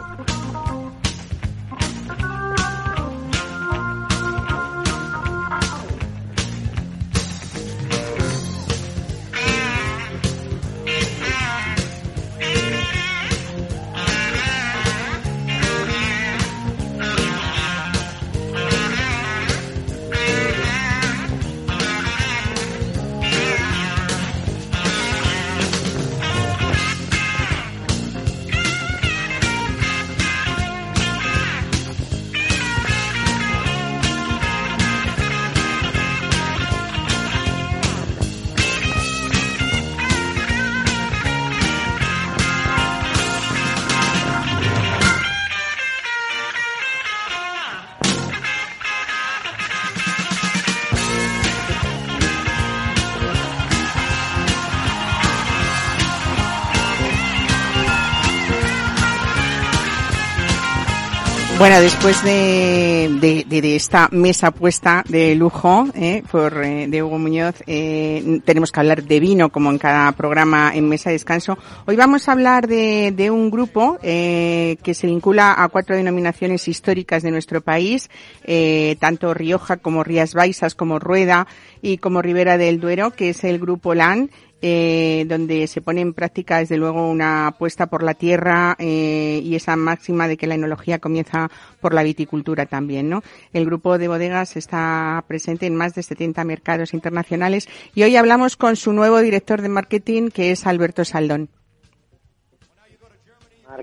Speaker 1: Bueno, después de, de, esta mesa puesta de lujo eh, por eh, de Hugo Muñoz, eh, tenemos que hablar de vino como en cada programa en Mesa de Descanso. Hoy vamos a hablar de, de un grupo eh, que se vincula a cuatro denominaciones históricas de nuestro país, eh, tanto Rioja como Rías Baixas, como Rueda y como Ribera del Duero, que es el grupo LAN eh, donde se pone en práctica desde luego una apuesta por la tierra eh, y esa máxima de que la enología comienza por la viticultura también, ¿no? El grupo de bodegas está presente en más de 70 mercados internacionales y hoy hablamos con su nuevo director de marketing que es Alberto Saldón.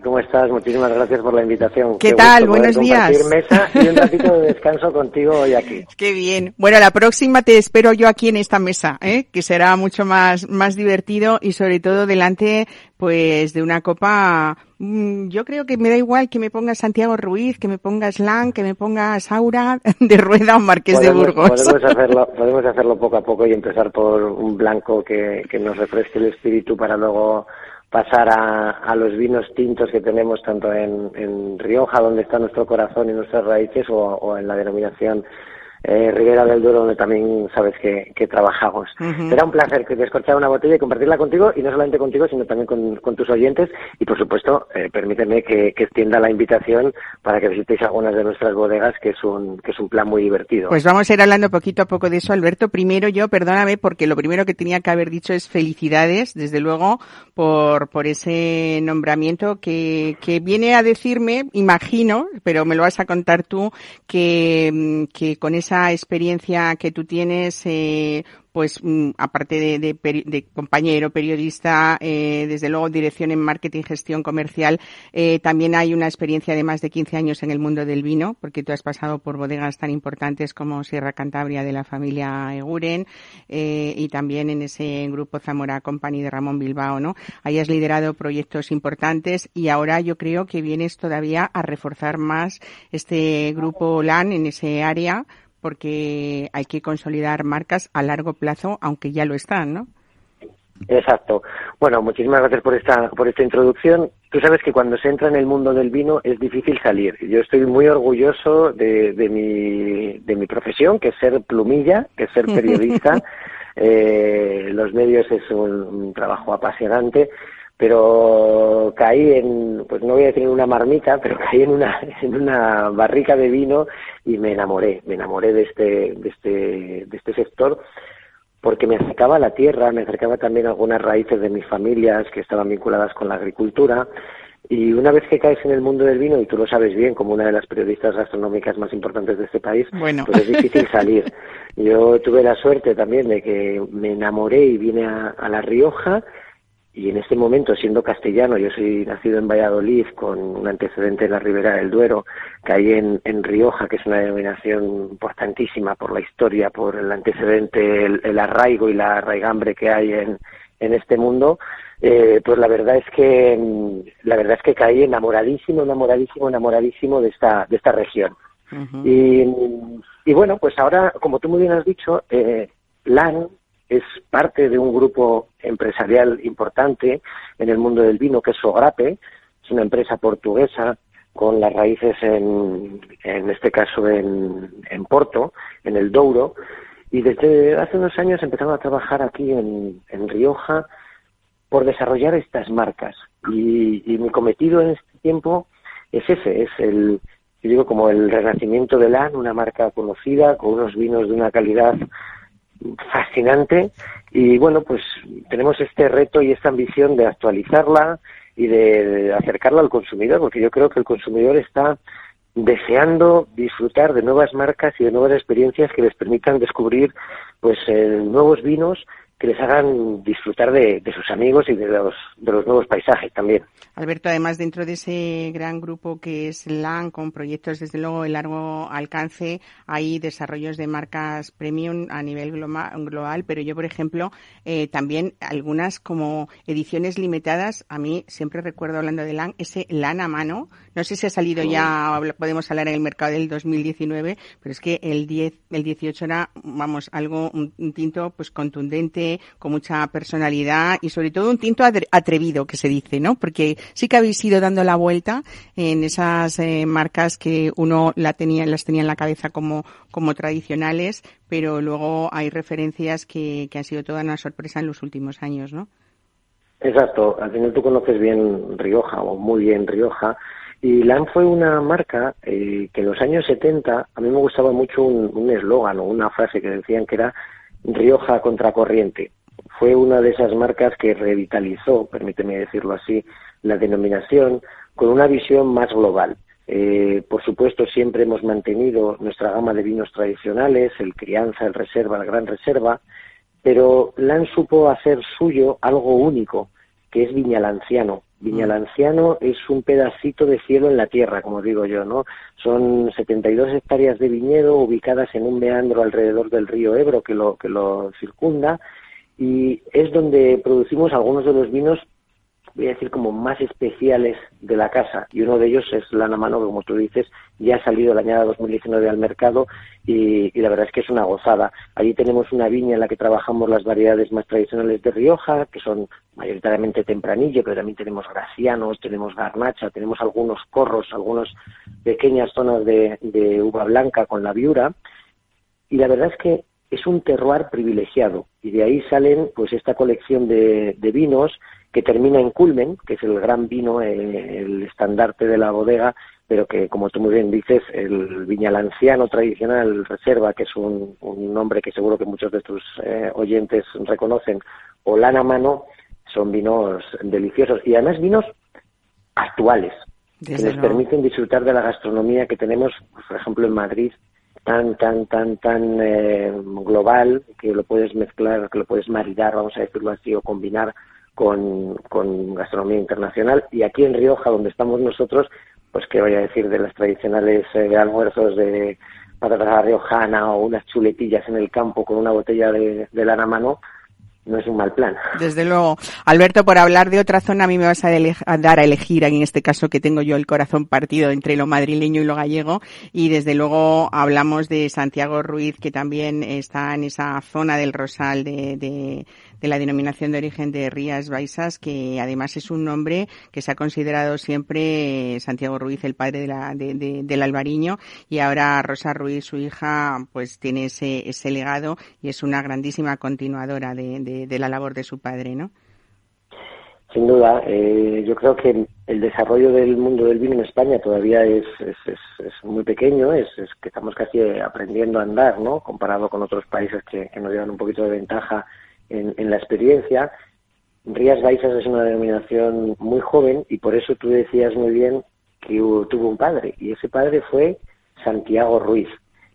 Speaker 6: ¿Cómo estás? Muchísimas gracias por la invitación.
Speaker 1: ¿Qué, tal? Buenos días.
Speaker 6: mesa y un ratito de descanso contigo hoy aquí.
Speaker 1: Qué bien. Bueno, la próxima te espero yo aquí en esta mesa, ¿eh? que será mucho más, más divertido y sobre todo delante pues de una copa mm, yo creo que me da igual que me pongas Santiago Ruiz, que me pongas Lan, que me pongas Aura de Rueda o Marqués de Burgos.
Speaker 6: Podemos hacerlo, podemos hacerlo poco a poco y empezar por un blanco que, que nos refresque el espíritu para luego pasar a, a, los vinos tintos que tenemos tanto en, en, Rioja, donde está nuestro corazón y nuestras raíces, o, o en la denominación eh, Ribera del Duero, donde también sabes que, que trabajamos. Será un placer que descorchar una botella y compartirla contigo, y no solamente contigo, sino también con, con tus oyentes. Y por supuesto, eh, permíteme que, que, extienda la invitación para que visitéis algunas de nuestras bodegas, que es un, que es un plan muy divertido.
Speaker 1: Pues vamos a ir hablando poquito a poco de eso, Alberto. Primero yo, perdóname, porque lo primero que tenía que haber dicho es felicidades, desde luego, por, por ese nombramiento que, que viene a decirme, imagino, pero me lo vas a contar tú, que, que con ese experiencia que tú tienes, eh, pues mm, aparte de, de, de, compañero, periodista, eh, desde luego dirección en marketing, gestión comercial, eh, también hay una experiencia de más de 15 años en el mundo del vino, porque tú has pasado por bodegas tan importantes como Sierra Cantabria de la familia Eguren y también en ese grupo Zamora Company de Ramón Bilbao, ¿no? Ahí has liderado proyectos importantes y ahora yo creo que vienes todavía a reforzar más este grupo LAN en ese área porque hay que consolidar marcas a largo plazo, aunque ya lo están, ¿no?
Speaker 6: Exacto. Bueno, muchísimas gracias por esta, por esta introducción. Tú sabes que cuando se entra en el mundo del vino es difícil salir. Yo estoy muy orgulloso de, de, mi, de mi profesión, que es ser plumilla, que es ser periodista. eh, los medios es un, un trabajo apasionante pero caí en, pues no voy a decir en una marmita, pero caí en una, en una barrica de vino y me enamoré, me enamoré de este, de este, de este sector porque me acercaba a la tierra, me acercaba también a algunas raíces de mis familias que estaban vinculadas con la agricultura y una vez que caes en el mundo del vino, y tú lo sabes bien, como una de las periodistas gastronómicas más importantes de este país,
Speaker 1: bueno.
Speaker 6: pues es difícil salir. Yo tuve la suerte también de que me enamoré y vine a, a La Rioja, y en este momento, siendo castellano, yo soy nacido en Valladolid con un antecedente en la Ribera del Duero, caí en, en Rioja, que es una denominación importantísima por la historia, por el antecedente, el, el arraigo y la arraigambre que hay en, en este mundo, eh, pues la verdad es que la verdad es que caí enamoradísimo, enamoradísimo, enamoradísimo de esta de esta región. Uh -huh. y, y bueno, pues ahora, como tú muy bien has dicho, eh, LAN es parte de un grupo empresarial importante en el mundo del vino que es Sogrape, es una empresa portuguesa con las raíces en, en este caso en, en Porto, en el Douro, y desde hace dos años empezamos a trabajar aquí en, en Rioja por desarrollar estas marcas. Y, y mi cometido en este tiempo es ese, es el, yo digo, como el renacimiento de LAN, una marca conocida, con unos vinos de una calidad fascinante. Y bueno, pues tenemos este reto y esta ambición de actualizarla y de acercarla al consumidor, porque yo creo que el consumidor está deseando disfrutar de nuevas marcas y de nuevas experiencias que les permitan descubrir pues eh, nuevos vinos que les hagan disfrutar de, sus amigos y de los, de los nuevos paisajes también.
Speaker 1: Alberto, además dentro de ese gran grupo que es LAN, con proyectos desde luego de largo alcance, hay desarrollos de marcas premium a nivel global, pero yo, por ejemplo, eh, también algunas como ediciones limitadas, a mí siempre recuerdo hablando de LAN, ese LAN a mano, no sé si ha salido ya, podemos hablar en el mercado del 2019, pero es que el 10, el 18 era, vamos, algo, un tinto pues contundente, con mucha personalidad y sobre todo un tinto atrevido que se dice, ¿no? Porque sí que habéis ido dando la vuelta en esas eh, marcas que uno la tenía, las tenía en la cabeza como, como tradicionales, pero luego hay referencias que, que han sido toda una sorpresa en los últimos años, ¿no?
Speaker 6: Exacto, al final tú conoces bien Rioja o muy bien Rioja y LAN fue una marca eh, que en los años 70 a mí me gustaba mucho un eslogan o una frase que decían que era Rioja Contracorriente. Fue una de esas marcas que revitalizó, permíteme decirlo así, la denominación con una visión más global. Eh, por supuesto, siempre hemos mantenido nuestra gama de vinos tradicionales, el crianza, el reserva, la gran reserva, pero LAN supo hacer suyo algo único, que es Viñalanciano. Viñalanciano es un pedacito de cielo en la tierra, como digo yo, ¿no? Son 72 hectáreas de viñedo ubicadas en un meandro alrededor del río Ebro que lo, que lo circunda y es donde producimos algunos de los vinos voy a decir, como más especiales de la casa. Y uno de ellos es Lana Mano, que como tú dices, ya ha salido el año 2019 al mercado y, la verdad es que es una gozada. Allí tenemos una viña en la que trabajamos las variedades más tradicionales de Rioja, que son mayoritariamente tempranillo, pero también tenemos gracianos, tenemos garnacha, tenemos algunos corros, algunas pequeñas zonas de, uva blanca con la viura. Y la verdad es que es un terroir privilegiado y de ahí salen pues esta colección de vinos que termina en Culmen, que es el gran vino, eh, el estandarte de la bodega, pero que, como tú muy bien dices, el viñalanciano tradicional reserva, que es un, nombre que seguro que muchos de tus eh, oyentes reconocen, o lana mano, son vinos deliciosos. Y además vinos actuales, que nos permiten disfrutar de la gastronomía que tenemos, pues, por ejemplo, en Madrid, tan, tan, tan, tan eh, global, que lo puedes mezclar, que lo puedes maridar, vamos a decirlo así, o combinar con, con gastronomía internacional. Y aquí en Rioja, donde estamos nosotros, pues qué voy a decir de las tradicionales eh, almuerzos de patata riojana o unas chuletillas en el campo con una botella de, de lana a mano, no es un mal plan.
Speaker 1: Desde luego. Alberto, por hablar de otra zona, a mí me vas a, dar a elegir, en este caso que tengo yo el corazón partido entre lo madrileño y lo gallego, y desde luego hablamos de Santiago Ruiz, que también está en esa zona del Rosal de, de la denominación de origen de Rías Baixas, que además es un nombre que se ha considerado siempre Santiago Ruiz, el padre de la, de, del Albariño, y ahora Rosa Ruiz, su hija, pues tiene ese, ese legado y es una grandísima continuadora de, de la labor de su padre, ¿no?
Speaker 6: Sin duda, eh, yo creo que el desarrollo del mundo del vino en España todavía es, es, es, muy pequeño, es, que estamos casi aprendiendo a andar, ¿no? Comparado con otros países que, que nos llevan un poquito de ventaja en, la experiencia. Rías Baixas es una denominación muy joven y por eso tú decías muy bien que tuvo un padre y ese padre fue Santiago Ruiz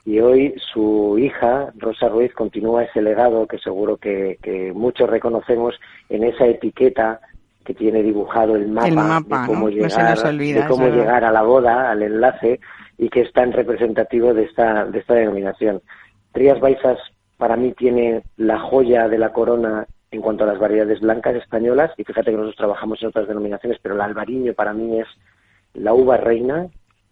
Speaker 6: y hoy su hija Rosa Ruiz continúa ese legado que seguro que, muchos reconocemos en esa etiqueta que tiene dibujado el mapa, de cómo, llegar, de cómo llegar a la boda, al enlace y que es tan representativo de esta de esta denominación. Rías Baixas para mí tiene la joya de la corona en cuanto a las variedades blancas españolas, y fíjate que nosotros trabajamos en otras denominaciones, pero el albariño para mí es la uva reina,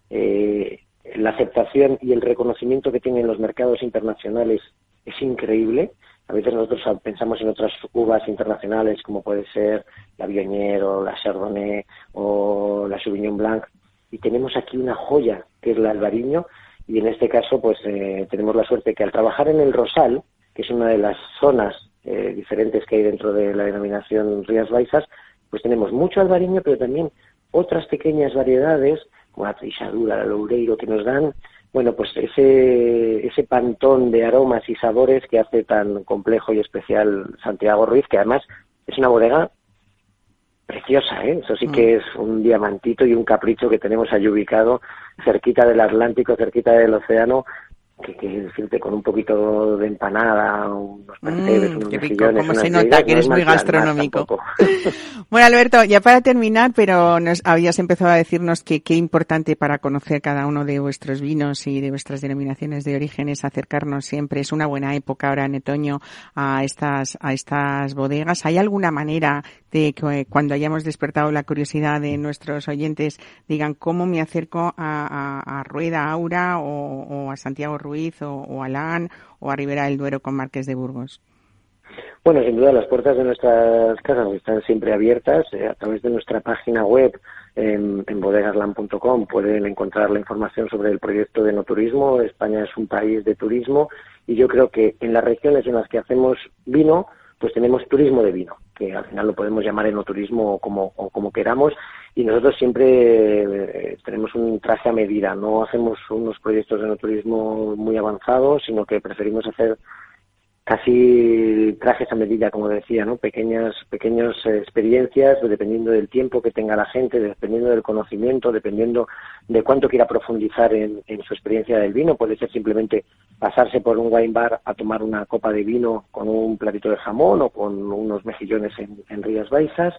Speaker 6: eh, la aceptación y el reconocimiento que tienen los mercados internacionales es increíble. A veces nosotros pensamos en otras uvas internacionales como puede ser la Viognier o la Chardonnay o la Sauvignon Blanc y tenemos aquí una joya que es la albariño y en este caso pues eh, tenemos la suerte que al trabajar en el Rosal, que es una de las zonas eh, diferentes que hay dentro de la denominación Rías Baixas, pues tenemos mucho albariño, pero también otras pequeñas variedades, como la trisadura, la loureiro, que nos dan, bueno, pues ese, ese pantón de aromas y sabores que hace tan complejo y especial Santiago Ruiz, que además es una bodega preciosa, ¿eh? Eso sí que es un diamantito y un capricho que tenemos ahí ubicado cerquita del Atlántico, cerquita del océano, que, que decirte con un poquito de empanada, unos
Speaker 1: Mm,
Speaker 6: unos mejillones, unas
Speaker 1: se nota que eres
Speaker 6: es
Speaker 1: muy gastronómico. Bueno, Alberto, ya para terminar, pero nos habías empezado a decirnos que qué importante para conocer cada uno de vuestros vinos y de vuestras denominaciones de origen es acercarnos siempre. Es una buena época ahora en otoño a estas, a estas bodegas. ¿Hay alguna manera de que eh, cuando hayamos despertado la curiosidad de nuestros oyentes digan cómo me acerco a, a- a Rueda Aura o, o a Santiago Ruiz o, o a Lán o a Ribera del Duero con Marques de Burgos?
Speaker 6: Bueno, sin duda las puertas de nuestras casas están siempre abiertas. eh, a través de nuestra página web en, en bodegaslam.com pueden encontrar la información sobre el proyecto de no turismo. España es un país de turismo y yo creo que en las regiones en las que hacemos vino, pues tenemos turismo de vino, que al final lo podemos llamar enoturismo como, o como queramos. Y nosotros siempre eh, tenemos un traje a medida. No hacemos unos proyectos de enoturismo muy avanzados, sino que preferimos hacer casi trajes a medida, como decía, ¿no? Pequeñas, pequeñas experiencias, dependiendo del tiempo que tenga la gente, dependiendo del conocimiento, dependiendo de cuánto quiera profundizar en, en su experiencia del vino. Puede ser simplemente pasarse por un wine bar a tomar una copa de vino con un platito de jamón o con unos mejillones en, Rías Baixas,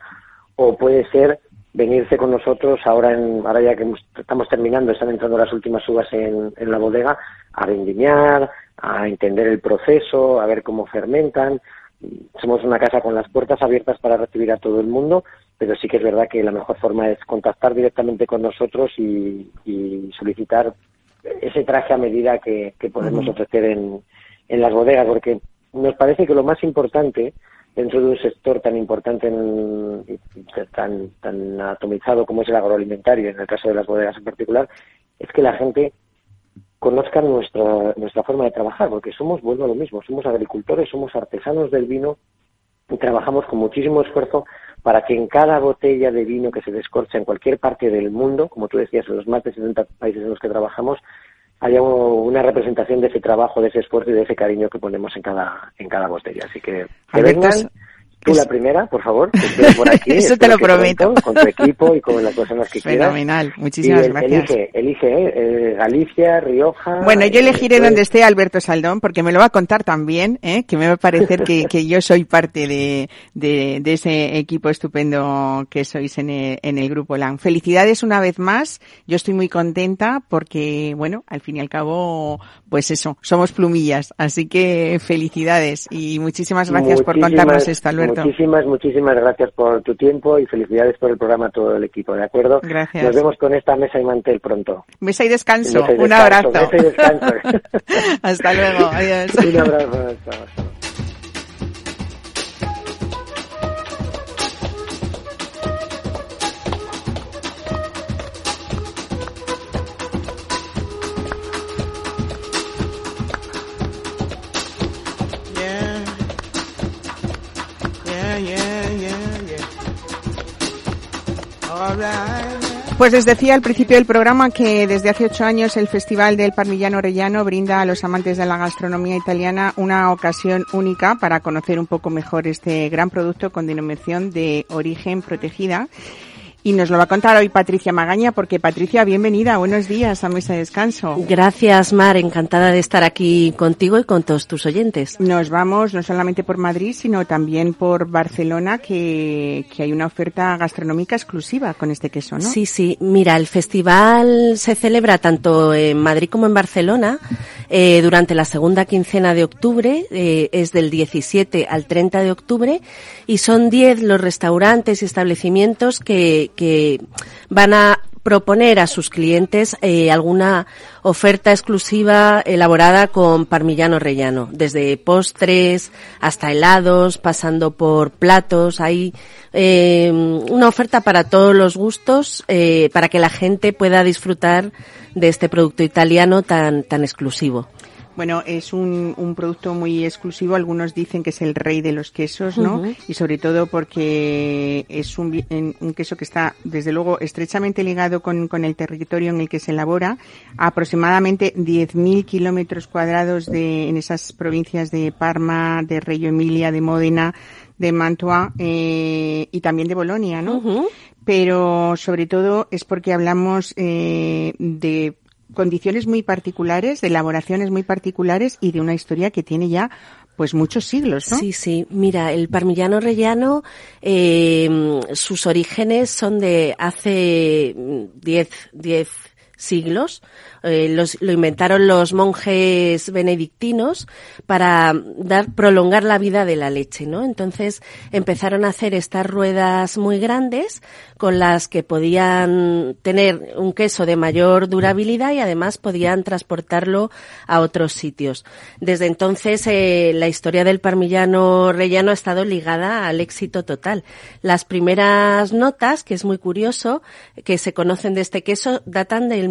Speaker 6: o puede ser venirse con nosotros ahora en, ahora ya que estamos terminando, están entrando las últimas uvas en, en la bodega, a vendimiar, a entender el proceso, a ver cómo fermentan. Somos una casa con las puertas abiertas para recibir a todo el mundo, pero sí que es verdad que la mejor forma es contactar directamente con nosotros y, y solicitar ese traje a medida que, que podemos ofrecer en, en las bodegas, porque nos parece que lo más importante dentro de un sector tan importante, en- tan, tan atomizado como es el agroalimentario, en el caso de las bodegas en particular, es que la gente conozca nuestra, nuestra forma de trabajar, porque somos, vuelvo a lo mismo, somos agricultores, somos artesanos del vino y trabajamos con muchísimo esfuerzo para que en cada botella de vino que se descorcha en cualquier parte del mundo, como tú decías, en los más de 70 países en los que trabajamos, haya una representación de ese trabajo, de ese esfuerzo y de ese cariño que ponemos en cada, en cada botella. Así que, que vengan, tú
Speaker 1: es-
Speaker 6: la primera, por favor, que estés por aquí.
Speaker 1: Eso te lo prometo.
Speaker 6: Con tu equipo y con las personas que quieras.
Speaker 1: Fenomenal. Muchísimas
Speaker 6: Y
Speaker 1: gracias.
Speaker 6: Elige, elige, ¿eh? Eh, Galicia, Rioja.
Speaker 1: Bueno, yo elegiré
Speaker 6: eh,
Speaker 1: donde esté Alberto Saldón, porque me lo va a contar también, ¿eh? que me va a parecer que, que yo soy parte de, de, de ese equipo estupendo que sois en el, en el Grupo LAN. Felicidades una vez más, yo estoy muy contenta porque, bueno, al fin y al cabo, pues eso, somos plumillas, así que felicidades y muchísimas gracias por contarnos esto, Alberto.
Speaker 6: Muchísimas, muchísimas gracias por tu tiempo y felicidades por el programa a todo el equipo, ¿de acuerdo?
Speaker 1: Gracias.
Speaker 6: Nos vemos con esta mesa y mantel pronto.
Speaker 1: Mesa y descanso,
Speaker 6: Mesa y
Speaker 1: un abrazo.
Speaker 6: mesa y descanso.
Speaker 1: Hasta luego, adiós.
Speaker 6: Un abrazo.
Speaker 1: Pues les decía al principio del programa que desde hace ocho años el Festival del Parmigiano Reggiano brinda a los amantes de la gastronomía italiana una ocasión única para conocer un poco mejor este gran producto con denominación de origen protegida. Y nos lo va a contar hoy Patricia Magaña, porque Patricia, bienvenida, buenos días a Mesa de Descanso.
Speaker 7: Gracias, Mar. Encantada de estar aquí contigo y con todos tus oyentes.
Speaker 1: Nos vamos no solamente por Madrid, sino también por Barcelona, que, que hay una oferta gastronómica exclusiva con este queso, ¿no?
Speaker 7: Sí, sí. Mira, el festival se celebra tanto en Madrid como en Barcelona eh, durante la segunda quincena de octubre. eh, es del 17 al 30 de octubre y son 10 los restaurantes y establecimientos que, que van a proponer a sus clientes eh, alguna oferta exclusiva elaborada con parmigiano rellano, desde postres hasta helados, pasando por platos. Hay eh, una oferta para todos los gustos, eh, para que la gente pueda disfrutar de este producto italiano tan tan exclusivo.
Speaker 1: Bueno, es un, un, producto muy exclusivo. Algunos dicen que es el rey de los quesos, ¿no? Uh -huh. Y sobre todo porque es un, un, queso que está, desde luego, estrechamente ligado con, con, el territorio en el que se elabora. Aproximadamente 10.000 kilómetros cuadrados de, en esas provincias de Parma, de Reggio Emilia, de Módena, de Mantua eh, y también de Bolonia, ¿no? Uh -huh. Pero sobre todo es porque hablamos eh, de condiciones muy particulares, de elaboraciones muy particulares y de una historia que tiene ya pues muchos siglos, ¿no?
Speaker 7: Sí, sí. Mira, el parmigiano rellano, eh, sus orígenes son de hace 10, 10 siglos. Eh, lo inventaron los monjes benedictinos para dar, prolongar la vida de la leche, ¿no? Entonces empezaron a hacer estas ruedas muy grandes con las que podían tener un queso de mayor durabilidad y además podían transportarlo a otros sitios. Desde entonces eh, la historia del parmigiano rellano ha estado ligada al éxito total. Las primeras notas, que es muy curioso, que se conocen de este queso, datan del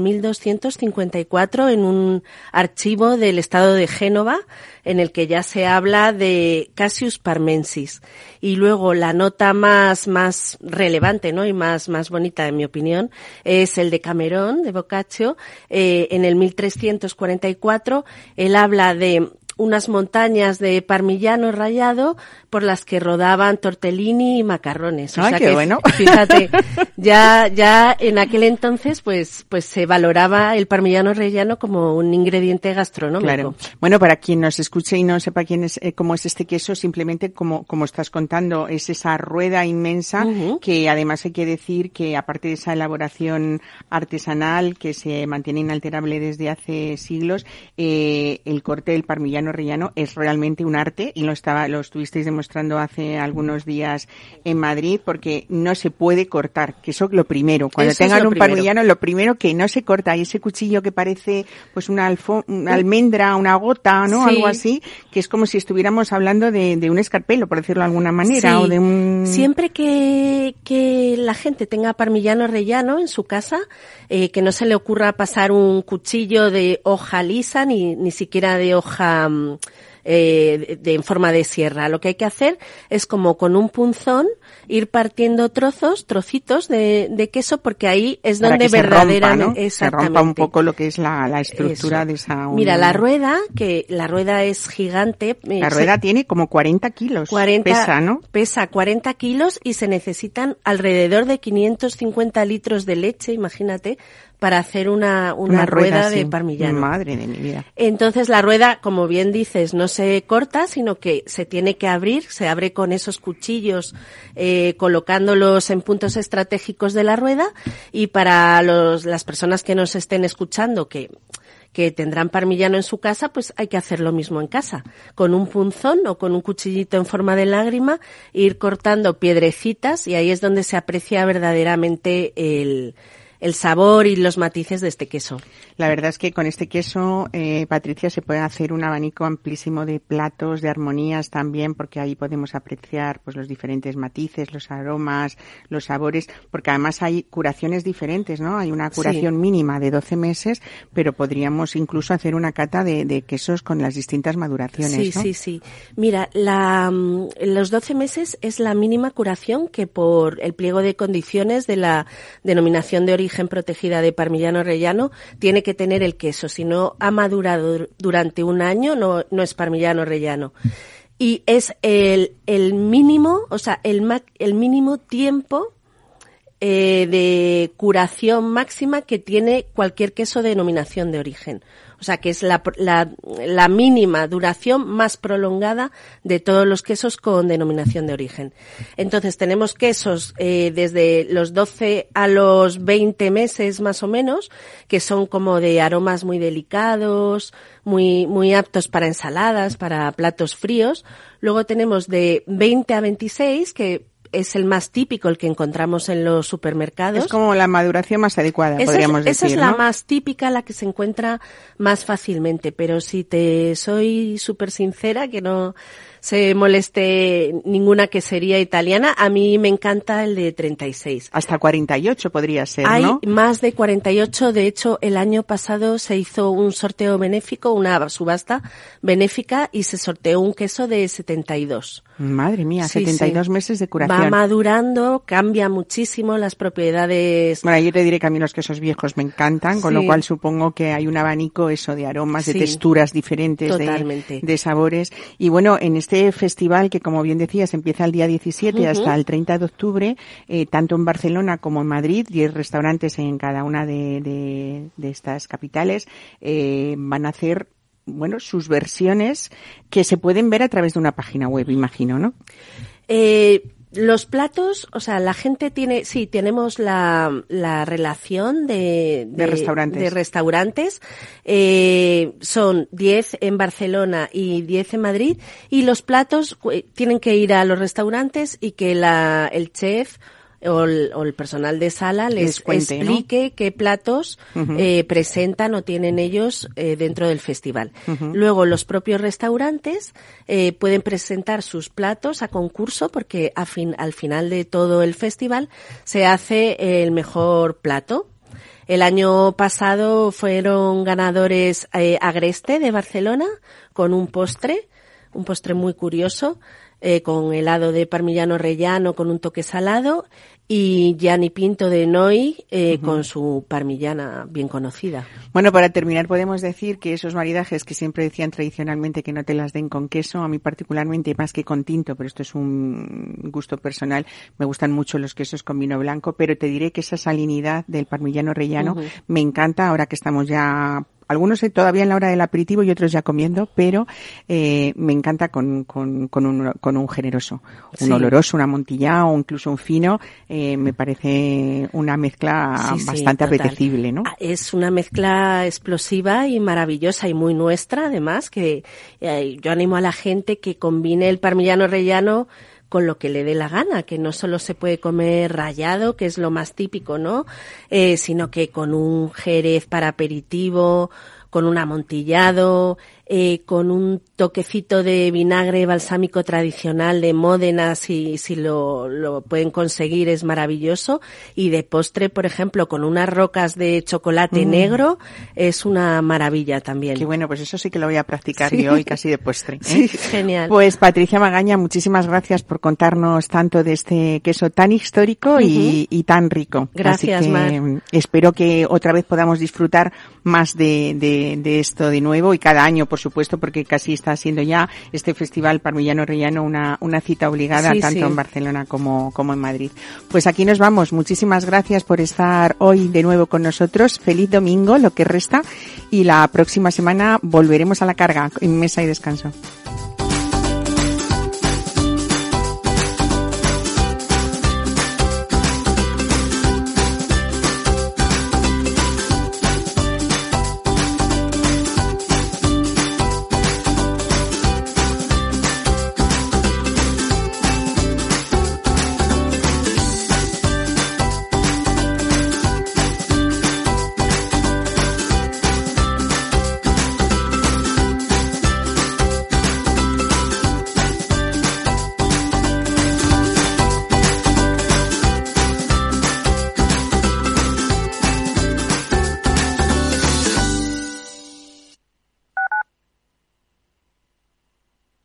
Speaker 7: 1254 en un archivo del estado de Génova en el que ya se habla de Cassius Parmensis. Y luego la nota más, más relevante, ¿no? Y más, más bonita, en mi opinión, es el de Camerón, de Boccaccio. Eh, en el 1344, él habla de unas montañas de parmigiano rallado por las que rodaban tortellini y macarrones.
Speaker 1: O Ay, sea qué
Speaker 7: que,
Speaker 1: bueno.
Speaker 7: Fíjate, ya, ya en aquel entonces, pues, pues se valoraba el parmigiano rellano como un ingrediente gastronómico.
Speaker 1: Claro. Bueno, para quien nos escuche y no sepa quién es, eh, cómo es este queso, simplemente como, como estás contando, es esa rueda inmensa uh -huh. que además hay que decir que aparte de esa elaboración artesanal que se mantiene inalterable desde hace siglos, eh, el corte del parmigiano rellano es realmente un arte y lo estaba, lo estuvisteis demostrando hace algunos días en Madrid porque no se puede cortar, que eso es lo primero. Cuando
Speaker 7: eso
Speaker 1: tengan un
Speaker 7: primero.
Speaker 1: parmigiano, lo primero que no se corta y ese cuchillo que parece pues una, alfo, una almendra, una gota, ¿no?
Speaker 7: Sí.
Speaker 1: Algo así, que es como si estuviéramos hablando de, de un escarpelo, por decirlo de alguna manera,
Speaker 7: Sí.
Speaker 1: o de un...
Speaker 7: Siempre que, que la gente tenga parmigiano rellano en su casa, eh, que no se le ocurra pasar un cuchillo de hoja lisa ni, ni siquiera de hoja mm, eh, de, en forma de sierra. Lo que hay que hacer es como con un punzón ir partiendo trozos, trocitos de, de queso, porque ahí es
Speaker 1: para
Speaker 7: donde
Speaker 1: que se rompa,
Speaker 7: verdaderamente
Speaker 1: ¿no? Se rompa un poco lo que es la, la estructura
Speaker 7: Eso.
Speaker 1: de esa...
Speaker 7: Mira, la rueda, que la rueda es gigante. eh,
Speaker 1: La
Speaker 7: se-
Speaker 1: rueda tiene como 40 kilos.
Speaker 7: 40,
Speaker 1: Pesa, ¿no?
Speaker 7: Pesa 40 kilos y se necesitan alrededor de 550 litros de leche, imagínate, para hacer una, una, rueda, de
Speaker 1: sí.
Speaker 7: parmigiano.
Speaker 1: Madre de mi vida.
Speaker 7: Entonces la rueda, como bien dices, no se corta, sino que se tiene que abrir, se abre con esos cuchillos, eh, colocándolos en puntos estratégicos de la rueda y para los, las personas que nos estén escuchando que que tendrán parmigiano en su casa, pues hay que hacer lo mismo en casa. Con un punzón o con un cuchillito en forma de lágrima, ir cortando piedrecitas y ahí es donde se aprecia verdaderamente el, el sabor y los matices de este queso.
Speaker 1: La verdad es que con este queso, eh, Patricia, se puede hacer un abanico amplísimo de platos, de armonías también, porque ahí podemos apreciar pues los diferentes matices, los aromas, los sabores, porque además hay curaciones diferentes, ¿no? Hay una curación
Speaker 7: Sí.
Speaker 1: mínima de 12 meses, pero podríamos incluso hacer una cata de, de quesos con las distintas maduraciones,
Speaker 7: Sí,
Speaker 1: ¿no?
Speaker 7: sí, sí. Mira, la, mm, los 12 meses es la mínima curación que por el pliego de condiciones de la denominación de origen protegida de parmigiano rellano tiene que tener el queso. Si no ha madurado dur- durante un año, no, no es parmigiano rellano. Y es el, el mínimo, o sea, el, el mínimo tiempo eh, de curación máxima que tiene cualquier queso de denominación de origen. O sea, que es la, la, la mínima duración más prolongada de todos los quesos con denominación de origen. Entonces, tenemos quesos eh, desde los 12 a los 20 meses más o menos, que son como de aromas muy delicados, muy, muy aptos para ensaladas, para platos fríos. Luego tenemos de 20 a 26, que es el más típico, el que encontramos en los supermercados.
Speaker 1: Es como la maduración más adecuada,
Speaker 7: Esa
Speaker 1: podríamos
Speaker 7: es,
Speaker 1: decir.
Speaker 7: esa es la
Speaker 1: ¿no?
Speaker 7: más típica, la que se encuentra más fácilmente, pero si te soy súper sincera, que no se moleste ninguna quesería italiana, a mí me encanta el de 36.
Speaker 1: Hasta 48 podría ser,
Speaker 7: Hay
Speaker 1: ¿no?
Speaker 7: más de 48, de hecho el año pasado se hizo un sorteo benéfico, una subasta benéfica y se sorteó un queso de 72.
Speaker 1: Madre mía,
Speaker 7: Sí,
Speaker 1: 72
Speaker 7: sí.
Speaker 1: meses de
Speaker 7: Va
Speaker 1: curación.
Speaker 7: madurando, cambia muchísimo las propiedades.
Speaker 1: Bueno, yo te diré que a mí los quesos viejos me encantan, con lo cual supongo que hay un abanico eso de aromas, de texturas diferentes, de, de sabores. Y bueno, en este festival que como bien decías empieza el día 17
Speaker 7: Ujú.
Speaker 1: hasta el 30 de octubre, eh, tanto en Barcelona como en Madrid, 10 restaurantes en cada una de, de- de estas capitales, eh, van a hacer bueno, sus versiones que se pueden ver a través de una página web, imagino, ¿no?
Speaker 7: Eh, los platos, o sea, la gente tiene, sí, tenemos la, la relación de,
Speaker 1: De restaurantes.
Speaker 7: de restaurantes. Eh, son 10 en Barcelona y 10 en Madrid. Y los platos cu- tienen que ir a los restaurantes y que la, el chef o el, o el personal de sala les,
Speaker 1: Les cuente, ¿no?
Speaker 7: explique qué platos eh, presentan o tienen ellos eh, dentro del festival. Luego los propios restaurantes eh, pueden presentar sus platos a concurso porque a fin- al final de todo el festival se hace el mejor plato. El año pasado fueron ganadores eh, Agreste de Barcelona con un postre, un postre muy curioso, eh, con helado de parmigiano rellano con un toque salado y Gianni Pinto de Noi eh, con su parmigiana bien conocida.
Speaker 1: Bueno, para terminar podemos decir que esos maridajes que siempre decían tradicionalmente que no te las den con queso, a mí particularmente más que con tinto, pero esto es un gusto personal, me gustan mucho los quesos con vino blanco, pero te diré que esa salinidad del parmigiano rellano me encanta ahora que estamos ya algunos eh, todavía en la hora del aperitivo y otros ya comiendo, pero eh, me encanta con, con, con, un, con un generoso, un
Speaker 7: Sí.
Speaker 1: oloroso, un amontillado o incluso un fino, eh, me parece una mezcla
Speaker 7: Sí,
Speaker 1: bastante apetecible, ¿no?
Speaker 7: Ah, Es una mezcla explosiva y maravillosa y muy nuestra, además, que eh, yo animo a la gente que combine el parmigiano rellano con lo que le dé la gana, que no solo se puede comer rallado, que es lo más típico, ¿no? Eh, sino que con un jerez para aperitivo, con un amontillado, eh, con un toquecito de vinagre balsámico tradicional de Módena, si, si lo, lo pueden conseguir es maravilloso. Y de postre, por ejemplo, con unas rocas de chocolate
Speaker 1: Mm.
Speaker 7: negro, es una maravilla también.
Speaker 1: Qué bueno, pues eso sí que lo voy a practicar
Speaker 7: Sí.
Speaker 1: yo hoy casi de postre. ¿eh?
Speaker 7: Sí, genial.
Speaker 1: Pues Patricia Magaña, muchísimas gracias por contarnos tanto de este queso tan histórico y, y tan rico.
Speaker 7: Gracias,
Speaker 1: Así que
Speaker 7: Mar.
Speaker 1: espero que otra vez podamos disfrutar más de, de, de esto de nuevo y cada año, por supuesto, porque casi está siendo ya este festival Parmillano Rellano una, una cita obligada
Speaker 7: Sí,
Speaker 1: tanto
Speaker 7: sí.
Speaker 1: en Barcelona como, como en Madrid. Pues aquí nos vamos. Muchísimas gracias por estar hoy de nuevo con nosotros. Feliz domingo, lo que resta. Y la próxima semana volveremos a la carga en mesa y descanso.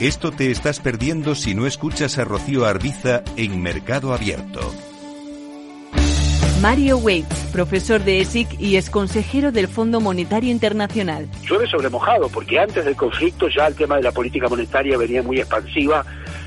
Speaker 8: Esto te estás perdiendo si no escuchas a Rocío Arbiza en Mercado Abierto.
Speaker 9: Mario Waits, profesor de ESIC y ex consejero del Fondo Monetario Internacional.
Speaker 10: Llueve sobre mojado, porque antes del conflicto ya el tema de la política monetaria venía muy expansiva,